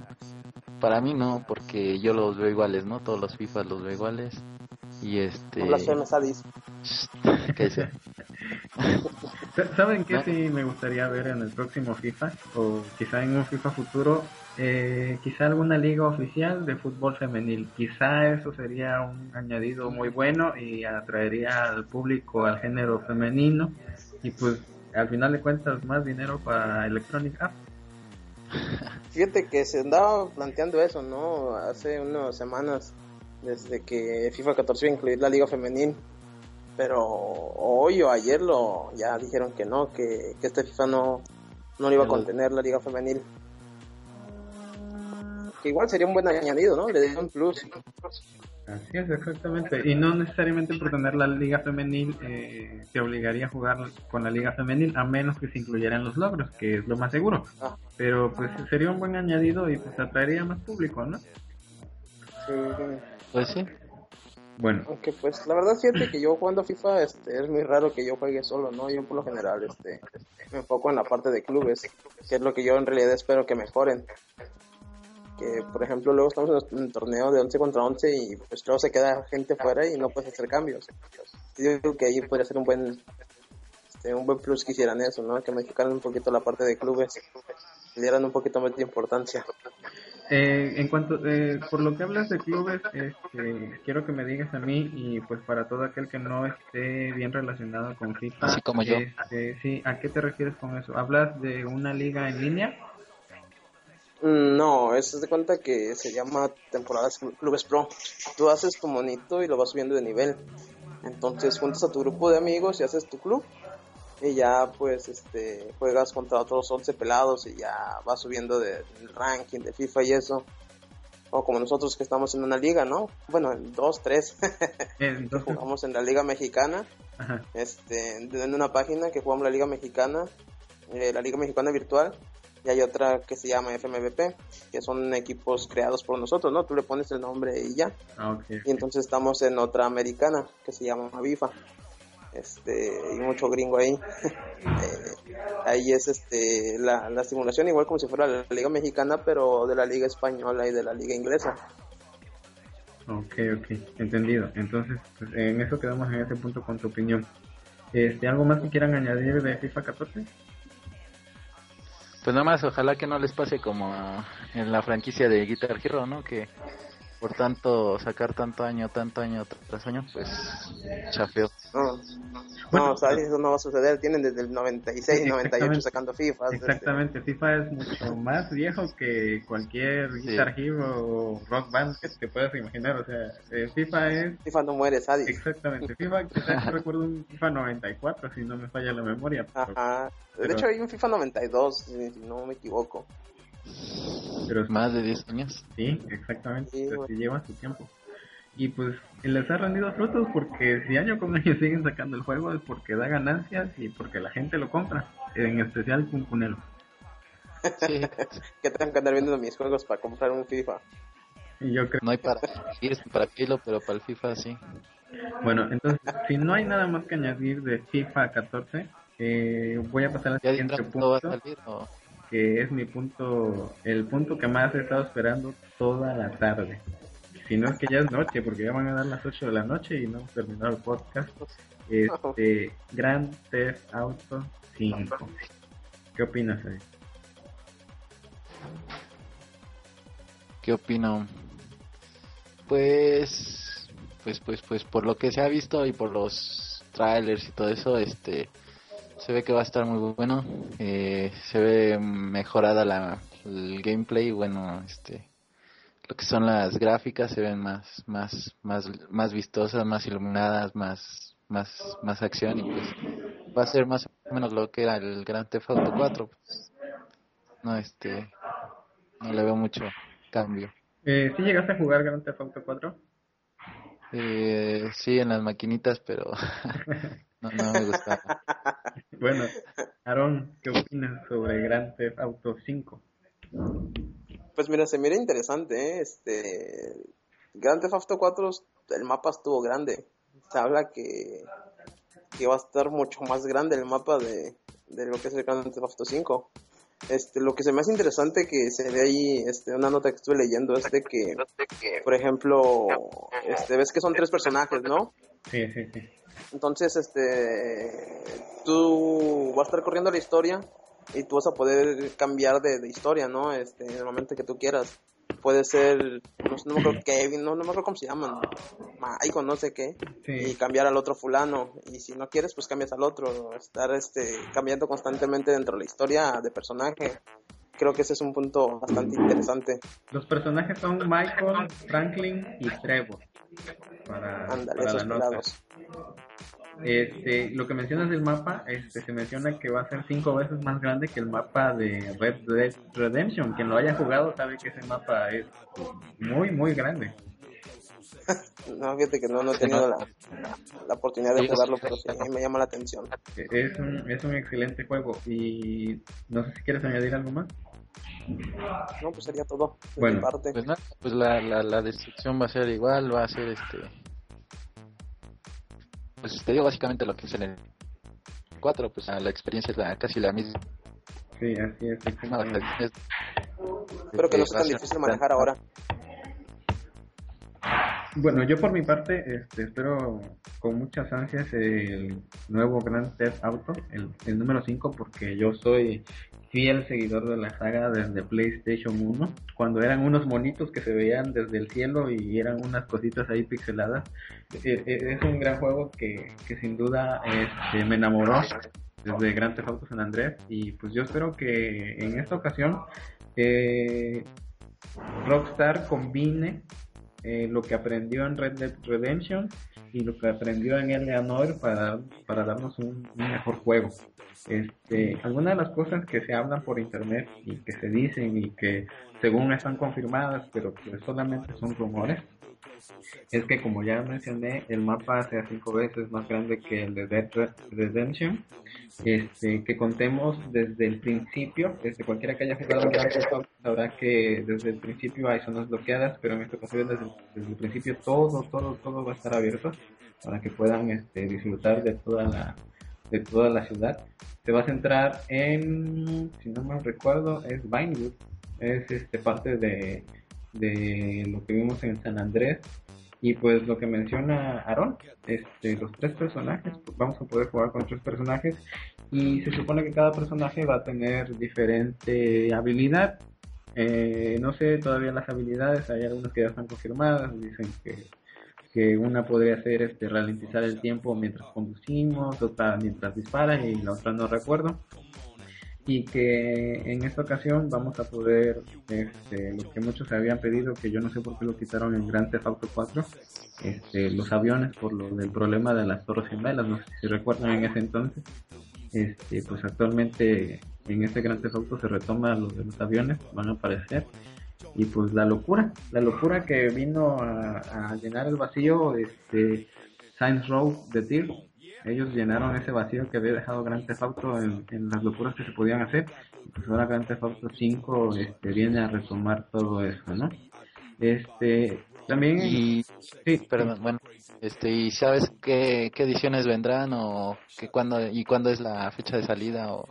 para mí no, porque yo los veo iguales, ¿no? Todos los FIFA los veo iguales. Y este... ¿Qué ¿Saben qué sí me gustaría ver en el próximo FIFA? O quizá en un FIFA futuro, eh, quizá alguna liga oficial de fútbol femenil. Quizá eso sería un añadido muy bueno y atraería al público al género femenino. Y pues al final de cuentas más dinero para Electronic Arts. Fíjate que se andaba planteando eso, ¿no? Hace unas semanas, desde que FIFA 14 iba a incluir la liga femenil. Pero hoy o ayer lo ya dijeron que no, que, que este FIFA no, no iba a contener la liga femenil. Que igual sería un buen añadido, ¿no? Le daría un plus. Así es, exactamente. Y no necesariamente por tener la liga femenil eh, te obligaría a jugar con la liga femenil, a menos que se incluyeran los logros, que es lo más seguro. Ah. Pero pues sería un buen añadido y pues atraería más público, ¿no? Sí. Pues sí. Bueno. Aunque pues la verdad siente que yo jugando FIFA este, es muy raro que yo juegue solo, ¿no? Yo por lo general este, me enfoco en la parte de clubes, que es lo que yo en realidad espero que mejoren que por ejemplo luego estamos en el torneo de 11 contra 11 y pues luego se queda gente fuera y no puedes hacer cambios. Yo creo que ahí podría ser un buen este, un buen plus que hicieran eso, ¿no? Que mejoraran un poquito la parte de clubes, le dieran un poquito más de importancia. Eh, en cuanto, eh, por lo que hablas de clubes, este, quiero que me digas a mí y pues para todo aquel que no esté bien relacionado con FIFA, Así como yo. Este, sí, ¿a qué te refieres con eso? ¿Hablas de una liga en línea? Mm, no, eso de cuenta que se llama temporadas clubes pro. Tú haces tu monito y lo vas subiendo de nivel. Entonces juntas a tu grupo de amigos y haces tu club. Y ya pues este juegas contra otros 11 pelados y ya vas subiendo de, ranking de FIFA y eso. O como nosotros que estamos en una liga, ¿no? Bueno, en dos, tres. jugamos en la liga mexicana. Este, en una página que jugamos la liga mexicana, eh, la liga mexicana virtual y hay otra que se llama FMVP, que son equipos creados por nosotros, ¿no? Tú le pones el nombre y ya. Ah, y entonces estamos en otra americana que se llama Avifa. Este, y mucho gringo ahí. Eh, ahí es este la, la simulación igual como si fuera la liga mexicana, pero de la liga española y de la liga inglesa. Ok, ok, entendido. Entonces, pues, en eso quedamos en ese punto con tu opinión. Este, ¿Algo más que quieran añadir de FIFA 14? Pues nada más, ojalá que no les pase como en la franquicia de Guitar Hero, ¿no? Que por tanto sacar tanto año, tanto año tras año, pues chafeo. No, no, o sea, eso no va a suceder. Tienen desde el 96 y 98 sacando FIFA. Exactamente, FIFA es mucho más viejo que cualquier Guitar Hero o Rock Band que te puedas imaginar. O sea, eh, FIFA es. FIFA no muere, ¿sabes? Exactamente, FIFA, quizás recuerdo un FIFA 94, si no me falla la memoria. Ajá. De hecho, hay un FIFA 92, si no me equivoco. Pero más de 10 años. Sí, exactamente. Sí, lleva su tiempo. Y pues les ha rendido frutos porque si año con año siguen sacando el juego es porque da ganancias y porque la gente lo compra. En especial Punpunelo. Sí. que tengan que andar viendo mis juegos para comprar un FIFA. Y yo creo... No hay para, para Kilo, pero para el FIFA sí. Bueno, entonces, si no hay nada más que añadir de FIFA 14, eh, voy a pasar al siguiente punto. Va a salir, o que es mi punto, el punto que más he estado esperando toda la tarde. Si no es que ya es noche, porque ya van a dar las 8 de la noche y no hemos terminado el podcast. Este, Grand Theft Auto 5. ¿Qué opinas ahí? ¿Qué opino? Pues, pues, pues, pues, por lo que se ha visto y por los trailers y todo eso, este, se ve que va a estar muy bueno. Eh, se ve mejorada la, el gameplay. Bueno, este, lo que son las gráficas se ven más, más, más, más vistosas, más iluminadas, más, más, más acción y pues va a ser más o menos lo que era el Grand Theft Auto 4. Pues, no, este, no le veo mucho cambio. Eh, ¿Sí llegaste a jugar Grand Theft Auto 4? Eh, sí, en las maquinitas, pero no, no me gustaba. Bueno, Aaron, ¿qué opinas sobre Grand Theft Auto 5? Pues mira, se mira interesante, ¿eh? Este, Grand Theft Auto 4, el mapa estuvo grande. Se habla que, que va a estar mucho más grande el mapa de, de lo que es el Grand Theft Auto 5. Este, lo que se me hace interesante que se ve ahí, este, una nota que estuve leyendo es de que, por ejemplo, este, ves que son tres personajes, ¿no? Sí, sí, sí. Entonces, este, tú vas a estar corriendo la historia y tú vas a poder cambiar de, historia, ¿no? Este, en el momento que tú quieras. Puede ser, no, no me acuerdo Kevin, no, no me acuerdo cómo se llaman, Michael, no sé qué, y cambiar al otro fulano. Y si no quieres, pues cambias al otro. Estar este, cambiando constantemente dentro de la historia de personaje. Creo que ese es un punto bastante interesante. Los personajes son Michael, Franklin y Trevor. Para, Ándale, esos este, lo que mencionas del mapa, este, se menciona que va a ser cinco veces más grande que el mapa de Red Dead Redemption. Quien lo haya jugado sabe que ese mapa es muy, muy grande. no, fíjate que no, no he tenido la, la oportunidad de jugarlo, pero sí, me llama la atención. Es un, es un excelente juego y no sé si quieres añadir algo más. No, pues sería todo. bueno, parte. pues, pues la, la, la destrucción va a ser igual, va a ser este pues te digo básicamente lo que es en el 4, pues la experiencia es casi la misma. Sí, así es. Espero que no sea tan difícil manejar ahora. Bueno, yo por mi parte este, espero con muchas ansias el nuevo Grand Theft Auto, el, el número 5, porque yo soy fiel seguidor de la saga desde PlayStation 1, cuando eran unos monitos que se veían desde el cielo y eran unas cositas ahí pixeladas. Eh, eh, es un gran juego que, que sin duda este, me enamoró desde Grand Theft Auto San Andrés y pues yo espero que en esta ocasión eh, Rockstar combine lo que aprendió en Red Dead Redemption y lo que aprendió en Eleanor para, para darnos un mejor juego. Este, algunas de las cosas que se hablan por internet y que se dicen y que según están confirmadas, pero que solamente son rumores, es que como ya mencioné, el mapa sea cinco veces más grande que el de Dead Redemption. Este, que contemos desde el principio, desde cualquiera que haya jugado sabrá que desde el principio hay zonas bloqueadas, pero en esta ocasión desde, el principio todo, todo, todo va a estar abierto para que puedan este, disfrutar de toda la de toda la ciudad. Se va a centrar en, si no me recuerdo, es Vinewood, es este parte de, de lo que vimos en San Andrés. Y pues lo que menciona Aaron, este, los tres personajes, pues vamos a poder jugar con tres personajes y se supone que cada personaje va a tener diferente habilidad. Eh, no sé todavía las habilidades, hay algunas que ya están confirmadas, dicen que, que una podría ser este, ralentizar el tiempo mientras conducimos, otra mientras dispara y la otra no recuerdo. Y que en esta ocasión vamos a poder, este, lo que muchos habían pedido, que yo no sé por qué lo quitaron en Grand Theft Auto 4, este, los aviones por lo del problema de las torres gemelas, no sé si recuerdan en ese entonces, este, pues actualmente en este Gran Theft Auto se retoma lo de los aviones, van a aparecer. Y pues la locura, la locura que vino a, llenar el vacío, este, Science Row de Tyr, ellos llenaron ese vacío que había dejado Grand Theft Auto en, las locuras que se podían hacer. Y pues ahora Grand Theft Auto 5 este, viene a retomar todo eso, ¿no? Este, también... Y, sí, perdón, bueno, este, ¿y sabes qué, qué ediciones vendrán o que cuándo, y cuándo es la fecha de salida o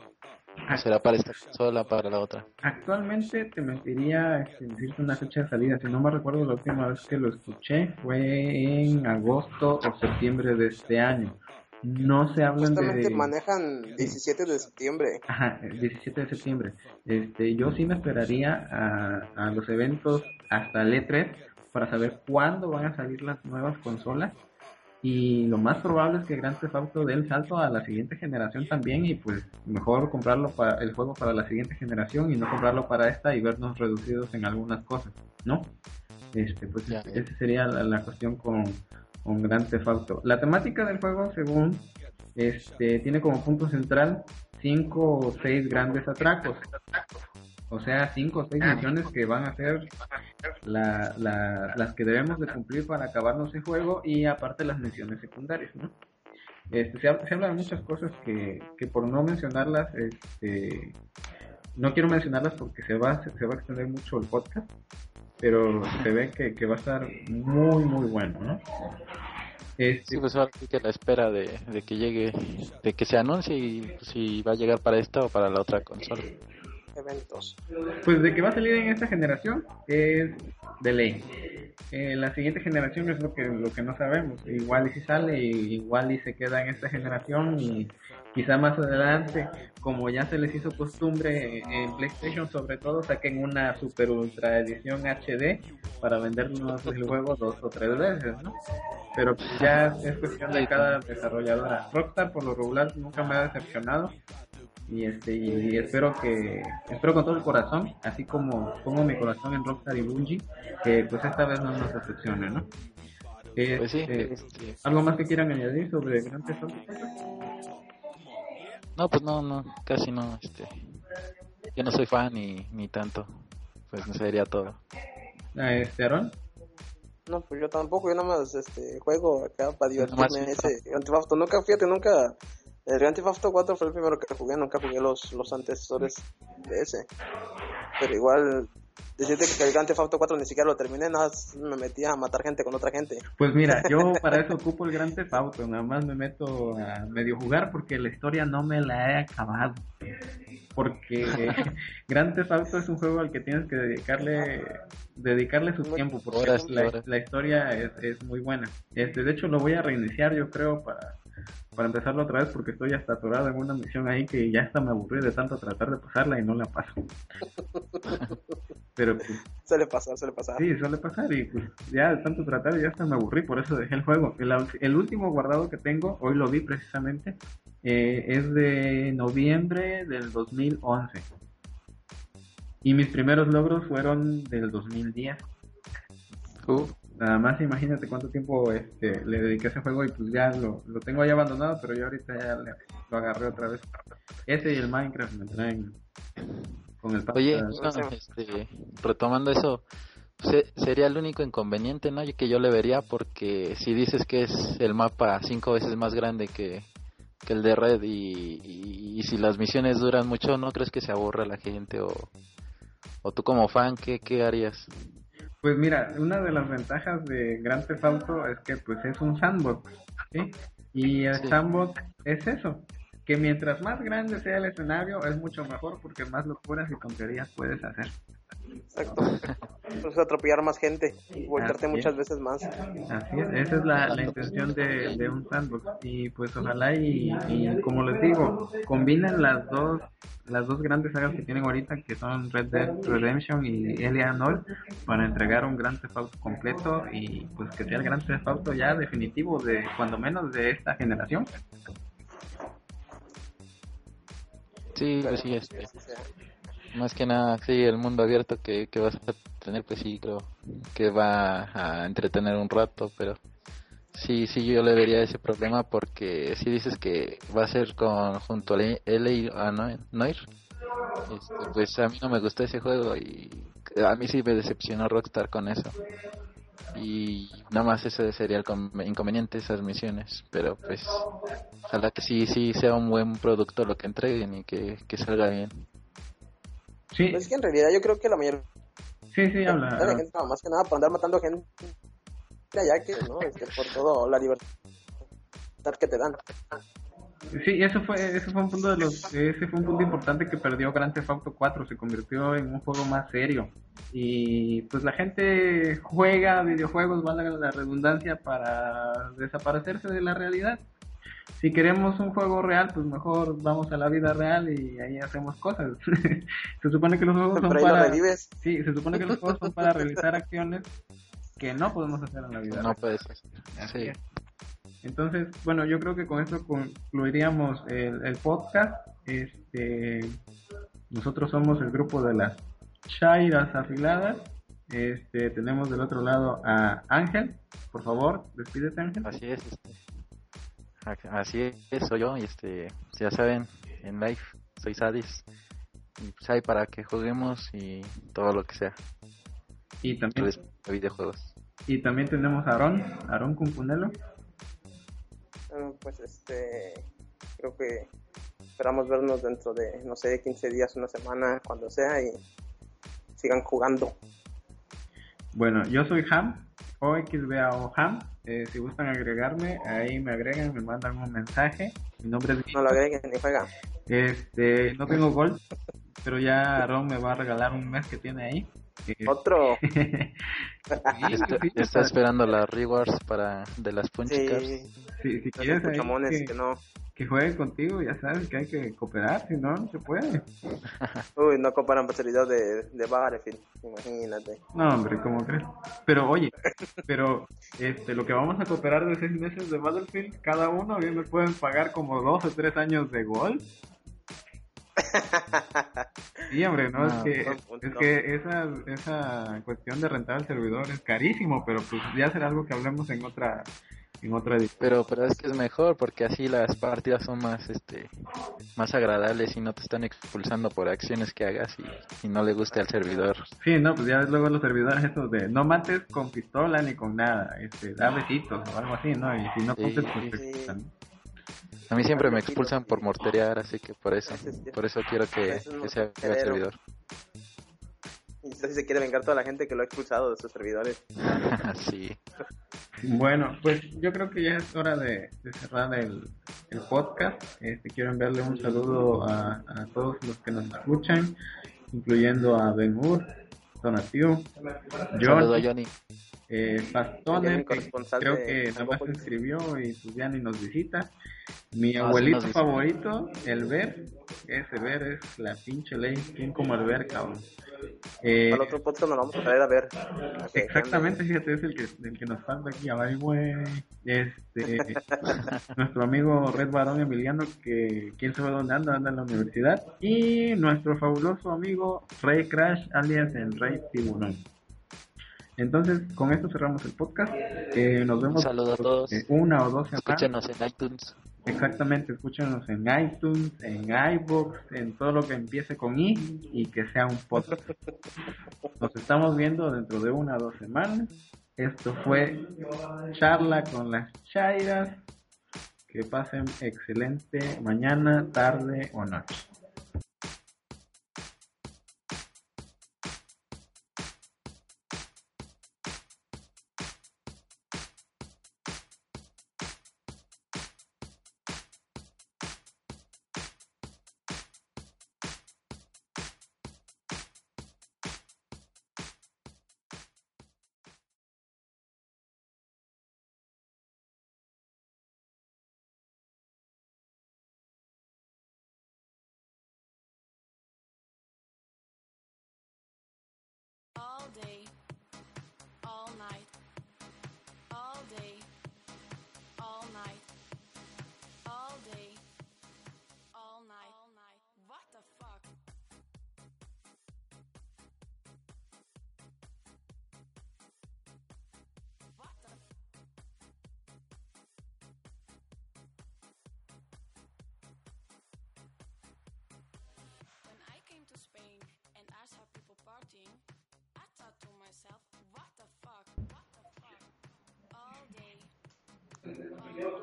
será para esta consola para la otra? Actualmente te mentiría si decirte una fecha de salida. Si no me recuerdo, la última vez que lo escuché fue en agosto o septiembre de este año. No se hablan Justamente de... manejan 17 de septiembre. Ajá, 17 de septiembre. Este, yo sí me esperaría a, a los eventos hasta el E3 para saber cuándo van a salir las nuevas consolas y lo más probable es que Grand Theft Auto dé el salto a la siguiente generación también y pues mejor comprarlo para el juego para la siguiente generación y no comprarlo para esta y vernos reducidos en algunas cosas, ¿no? Este, pues esa sería la, cuestión con, con Grand Theft. La temática del juego, según este, tiene como punto central cinco o seis grandes atracos. O sea, cinco o seis misiones que van a ser la, las que debemos de cumplir para acabarnos el juego y aparte las misiones secundarias, ¿no? Este, se, habla de muchas cosas que, que por no mencionarlas, este, no quiero mencionarlas porque se va, se, va a extender mucho el podcast, pero se ve que, que va a estar muy, muy bueno, ¿no? Este... Sí, pues ahora que la espera de, de que llegue, de que se anuncie y si va a llegar para esta o para la otra consola eventos? Pues de que va a salir en esta generación es de ley. Eh, la siguiente generación es lo que lo que no sabemos. Igual y si sale, igual y se queda en esta generación y quizá más adelante, como ya se les hizo costumbre en PlayStation, sobre todo saquen una super ultra edición HD para vendernos el juego dos o tres veces, ¿no? Pero ya es cuestión de cada desarrolladora. Rockstar por lo regular nunca me ha decepcionado y este y espero que espero con todo el corazón así como pongo mi corazón en Rockstar y Bungie que pues esta vez no nos decepcione no pues sí, este, este, algo más que quieran añadir sobre Grand Theft no pues no no casi no este yo no soy fan ni ni tanto pues me sería todo. Ah, este Aaron. No, pues yo tampoco, yo nada más este, juego acá para divertirme ese Nunca, fíjate, nunca el Grand Theft Auto 4 fue el primero que jugué, nunca jugué los, los antecesores de ese. Pero igual, decirte que el Grand Theft Auto 4 ni siquiera lo terminé, nada más me metía a matar gente con otra gente. Pues mira, yo para eso ocupo el Grand Theft Auto, nada más me meto a medio jugar porque la historia no me la he acabado. Porque Grand Theft Auto es un juego al que tienes que dedicarle dedicarle su tiempo porque la, la, historia es, es muy buena. Este, de hecho lo voy a reiniciar yo creo para para empezarlo otra vez porque estoy hasta atorado en una misión ahí que ya está me aburrí de tanto tratar de pasarla y no la paso. Pero pues, suele pasar, suele pasar. Sí, suele pasar y pues ya de tanto tratar ya hasta me aburrí, por eso dejé el juego. El, último guardado que tengo, hoy lo vi precisamente, eh, es de noviembre del 2011. Y mis primeros logros fueron del 2010. Uh. Nada más imagínate cuánto tiempo este, le dediqué a ese juego y pues ya lo, lo tengo ahí abandonado, pero yo ahorita ya lo agarré otra vez. Ese y el Minecraft me traen con el Oye, este, retomando eso, sería el único inconveniente, ¿no? Que yo le vería porque si dices que es el mapa cinco veces más grande que, que el de Red y, y, si las misiones duran mucho, ¿no crees que se aburra la gente o, o tú como fan, ¿qué, qué harías? Pues mira, una de las ventajas de Grand Theft Auto es que pues es un sandbox, ¿sí? Y el sandbox es eso, que mientras más grande sea el escenario es mucho mejor porque más locuras y tonterías puedes hacer. Exacto. Entonces atropellar más gente y voltearte muchas veces más. Así es, esa es la, la intención de, de, un sandbox y pues ojalá y, y, como les digo, combinen las dos las dos grandes sagas que tienen ahorita que son Red Dead Redemption y Eleanor para entregar un gran Theft Auto completo y pues que sea el gran Theft Auto ya definitivo de cuando menos de esta generación. Sí, así es. Más que nada, sí, el mundo abierto que, que vas a tener, pues sí, creo que va a entretener un rato, pero sí, sí, yo le vería ese problema porque si dices que va a ser con junto a L.A. Noir, este, pues a mí no me gustó ese juego y a mí sí me decepcionó Rockstar con eso. Y nada más ese sería el inconveniente, esas misiones. Pero pues, ojalá que sí, sí sea un buen producto lo que entreguen y que, que salga bien. Sí. Pues es que en realidad yo creo que la mayoría Sí, sí, habla. más que nada por andar matando gente allá que, ¿no? Este, por todo la libertad que te dan. Sí, eso fue, eso fue un punto de los, ese fue un punto importante que perdió Grand Theft Auto 4, se convirtió en un juego más serio. Y pues la gente juega videojuegos, valga la redundancia, para desaparecerse de la realidad si queremos un juego real, pues mejor vamos a la vida real y ahí hacemos cosas. se supone que los juegos son para Sí, se supone que los juegos son para realizar acciones que no podemos hacer en la vida. No puedes Sí. Entonces, bueno, yo creo que con esto concluiríamos el, el podcast. Este, nosotros somos el grupo de las Chairas afiladas. Este, tenemos del otro lado a Ángel. Por favor, despídete Ángel. Así es. Este. Así es, soy yo, y este, ya saben, en live soy Sadis, y pues hay para que juguemos y todo lo que sea. Y también videojuegos. Y también tenemos a Aaron, Aaron Cumpunelo. Ah, pues este, creo que esperamos vernos dentro de, no sé, 15 días, una semana, cuando sea, y sigan jugando. Bueno, yo soy Ham, o XBAO Ham, eh, si gustan agregarme, ahí me agregan, me mandan un mensaje. Mi nombre es No lo agreguen ni juegan. Este, no tengo gol, pero ya Aaron me va a regalar un mes que tiene ahí. Otro. está, esperando las rewards para de las punchicas. Sí. si quieres que, no. Que juegue contigo, ya sabes que hay que cooperar, si no, no se puede. Uy, no comparan facilidad de, de Battlefield, imagínate. No, hombre, ¿cómo crees? Pero oye, pero este, lo que vamos a cooperar de seis meses de Battlefield, cada uno, bien me pueden pagar como dos o tres años de gol. Sí, hombre, no, es que, es que esa, esa cuestión de rentar el servidor es carísimo, pero pues ya será algo que hablemos en otra en otra pero pero es que es mejor porque así las partidas son más este más agradables y no te están expulsando por acciones que hagas y, no le guste al servidor. Sí no pues ya ves luego los servidores estos de no mates con pistola ni con nada este da besitos o algo así no y si no pues a mí siempre me expulsan por morterear, así que por eso, por eso quiero que, sea el servidor. Y entonces se quiere vengar toda la gente que lo ha expulsado de sus servidores. sí. Bueno, pues yo creo que ya es hora de, cerrar el, podcast. Este, quiero enviarle un saludo a, todos los que nos escuchan, incluyendo a Ben Hur, Donatio, Johnny, eh, Pastone, creo que nada más se inscribió y pues ya ni nos visita. Mi ah, abuelito favorito, el Ver, ese Ver es la pinche ley, ¿quién como el Ver, cabrón? Eh, Al otro podcast nos vamos a traer a ver. Exactamente, fíjate, es el que, el que nos falta aquí, a ver, güey. Este, nuestro amigo Red Barón Emiliano, que quién sabe dónde anda, anda en la universidad. Y nuestro fabuloso amigo Rey Crash, alias el Rey Tiburón. Entonces, con esto cerramos el podcast. Eh, nos vemos. Saludos a todos. una o dos semanas. Escúchenos en iTunes. Exactamente, escúchenos en iTunes, en iBooks, en todo lo que empiece con I y que sea un podcast. Nos estamos viendo dentro de una o dos semanas. Esto fue charla con las chairas. Que pasen excelente mañana, tarde o noche.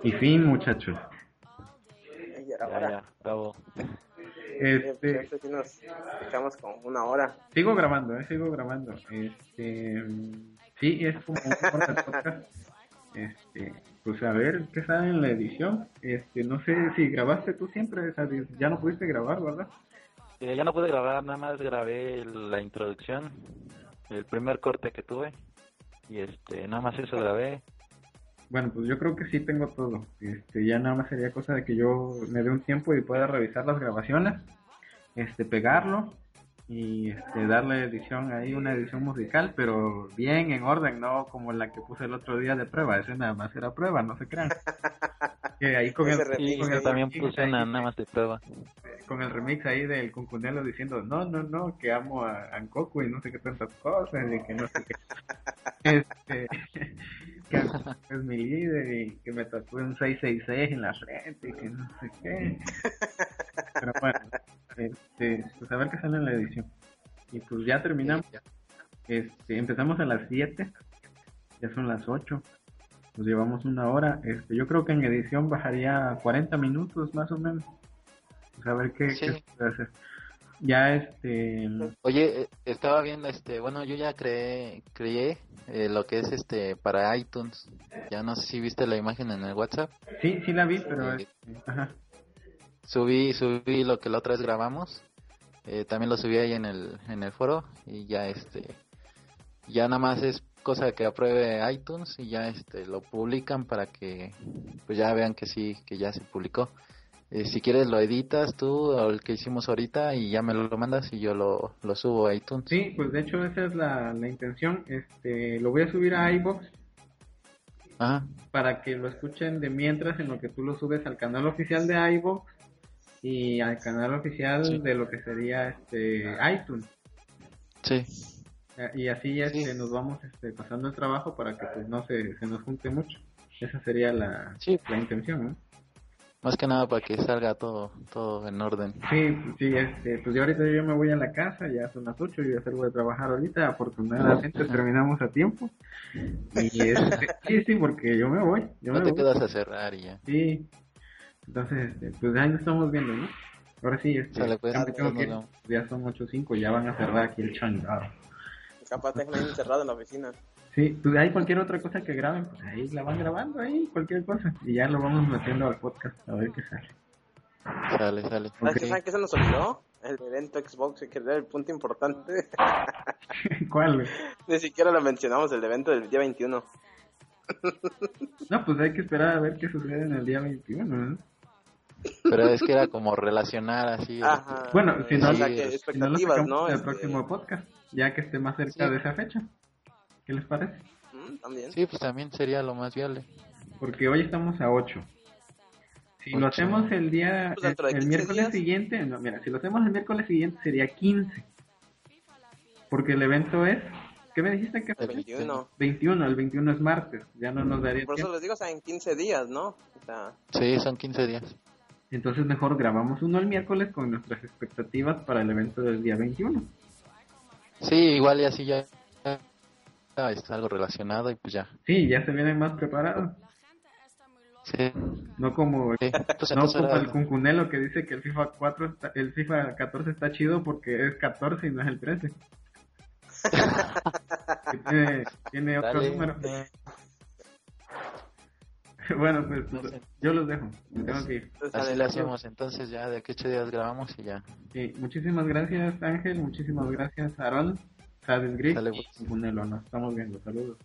Y fin, muchachos. Ya era Ya, hora. ya, bravo. Este, ahorita sí nos echamos con una hora. sigo grabando, eh, sigo grabando. Este, sí, es como un. Este, pues a ver qué sale en la edición. Este, no sé si grabaste tú siempre, ya no pudiste grabar, ¿verdad? Eh, ya no pude grabar, nada más grabé la introducción, el primer corte que tuve. Y este, nada más eso grabé. Bueno, pues yo creo que sí tengo todo. Este, ya nada más sería cosa de que yo me dé un tiempo y pueda revisar las grabaciones, este, pegarlo y este, darle edición ahí, una edición musical, pero bien en orden, no como la que puse el otro día de prueba. Ese nada más era prueba, no se crean. Que ahí con el, remix, con yo el también remix puse ahí, una nada más de prueba. con el remix ahí del Cuncunelo diciendo no, no, no, que amo a Ankoku y no sé qué tantas cosas y que no sé qué. Este, que es mi líder y que me tatué un 666 en la frente y que no sé qué. Pero bueno, este, pues a ver qué sale en la edición. Y pues ya terminamos. Este, empezamos a las 7, ya son las 8. Nos llevamos una hora. Este, yo creo que en edición bajaría a 40 minutos más o menos. Pues a ver qué, Sí. qué se puede hacer. Ya este Oye, eh, estaba viendo, este, bueno, yo ya creé, creé eh, lo que es este para iTunes. Ya no sé si viste la imagen en el WhatsApp. sí, sí la vi, pero este, ajá. Subí, subí lo que la otra vez grabamos. Eh, también lo subí ahí en el, en el foro y ya este, ya nada más es cosa que apruebe iTunes y ya este lo publican para que pues ya vean que sí, que ya se publicó. Eh, si quieres lo editas tú o el que hicimos ahorita y ya me lo mandas y yo lo, lo subo a iTunes. Sí, pues de hecho esa es la, la intención. Este, lo voy a subir a iBox Ajá. para que lo escuchen de mientras en lo que tú lo subes al canal oficial de iVoox y al canal oficial Sí. de lo que sería este iTunes Sí. Eh, y así este, Sí. nos vamos este, pasando el trabajo para que pues no se, se nos junte mucho esa sería la, Sí, la intención ¿no? Más que nada para que salga todo todo en orden. sí sí este pues yo ahorita yo me voy a la casa ya son las 8 yo ya salgo de trabajar ahorita afortunadamente Ajá. terminamos a tiempo y este, sí sí porque yo me voy yo No me te voy. quedas a cerrar y ya. Sí. Entonces, este, pues ahí nos estamos viendo, ¿no? Ahora sí, este, Sale, pues, ya tengo que ya son 8.05, ya van a cerrar aquí el changado. Capaz de tener encerrado en la oficina. Sí, pues hay cualquier otra cosa que graben, pues ahí la van grabando ahí, cualquier cosa. Y ya lo vamos metiendo al podcast a ver qué sale. Sale, sale. ¿Sabes Ok. qué- ¿Saben qué se nos olvidó? El evento Xbox, que era el punto importante. ¿Cuál? Ni siquiera lo mencionamos, el evento del día 21. No, pues hay que esperar a ver qué sucede en el día 21, ¿no? Pero es que era como relacionar así. Ajá. Bueno, si no, o sea, sí, que Si no lo expectativas, sacamos ¿no? en el Este, próximo podcast, ya que esté más cerca Sí. de esa fecha. ¿Qué les parece? mm, También. Sí, pues también sería lo más viable. Porque hoy estamos a 8. Si lo hacemos el día, Pues el, el 15 miércoles días. siguiente, no, mira, si lo hacemos el miércoles siguiente sería 15. Porque el evento es, ¿qué me dijiste que El fue? 21. 21, el 21 es martes, ya no nos daría Por eso tiempo. les digo, o sea, en 15 días, ¿no? O sea, Sí, son 15 días. Entonces mejor grabamos uno el miércoles con nuestras expectativas para el evento del día 21. Sí, igual y así ya es algo relacionado y pues ya. Sí, ya se vienen más preparados. Sí, No como, sí. Pues no entonces como era- el Cuncunelo que dice que el FIFA 4 está- el FIFA 14 está chido porque es 14 y no es el 13. Que tiene, tiene otro Dale. número. Bueno, pues No sé. yo los dejo. Me tengo que ir. Así ¿no? hacemos entonces ya de aquí ocho días grabamos y ya. Sí, muchísimas gracias Ángel, muchísimas gracias Aaron, Sadel Gris Sale, y pues. Cuncunelo. Nos estamos viendo. Saludos.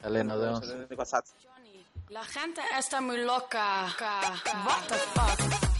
Sale, nos vemos. La gente está muy loca. What the fuck.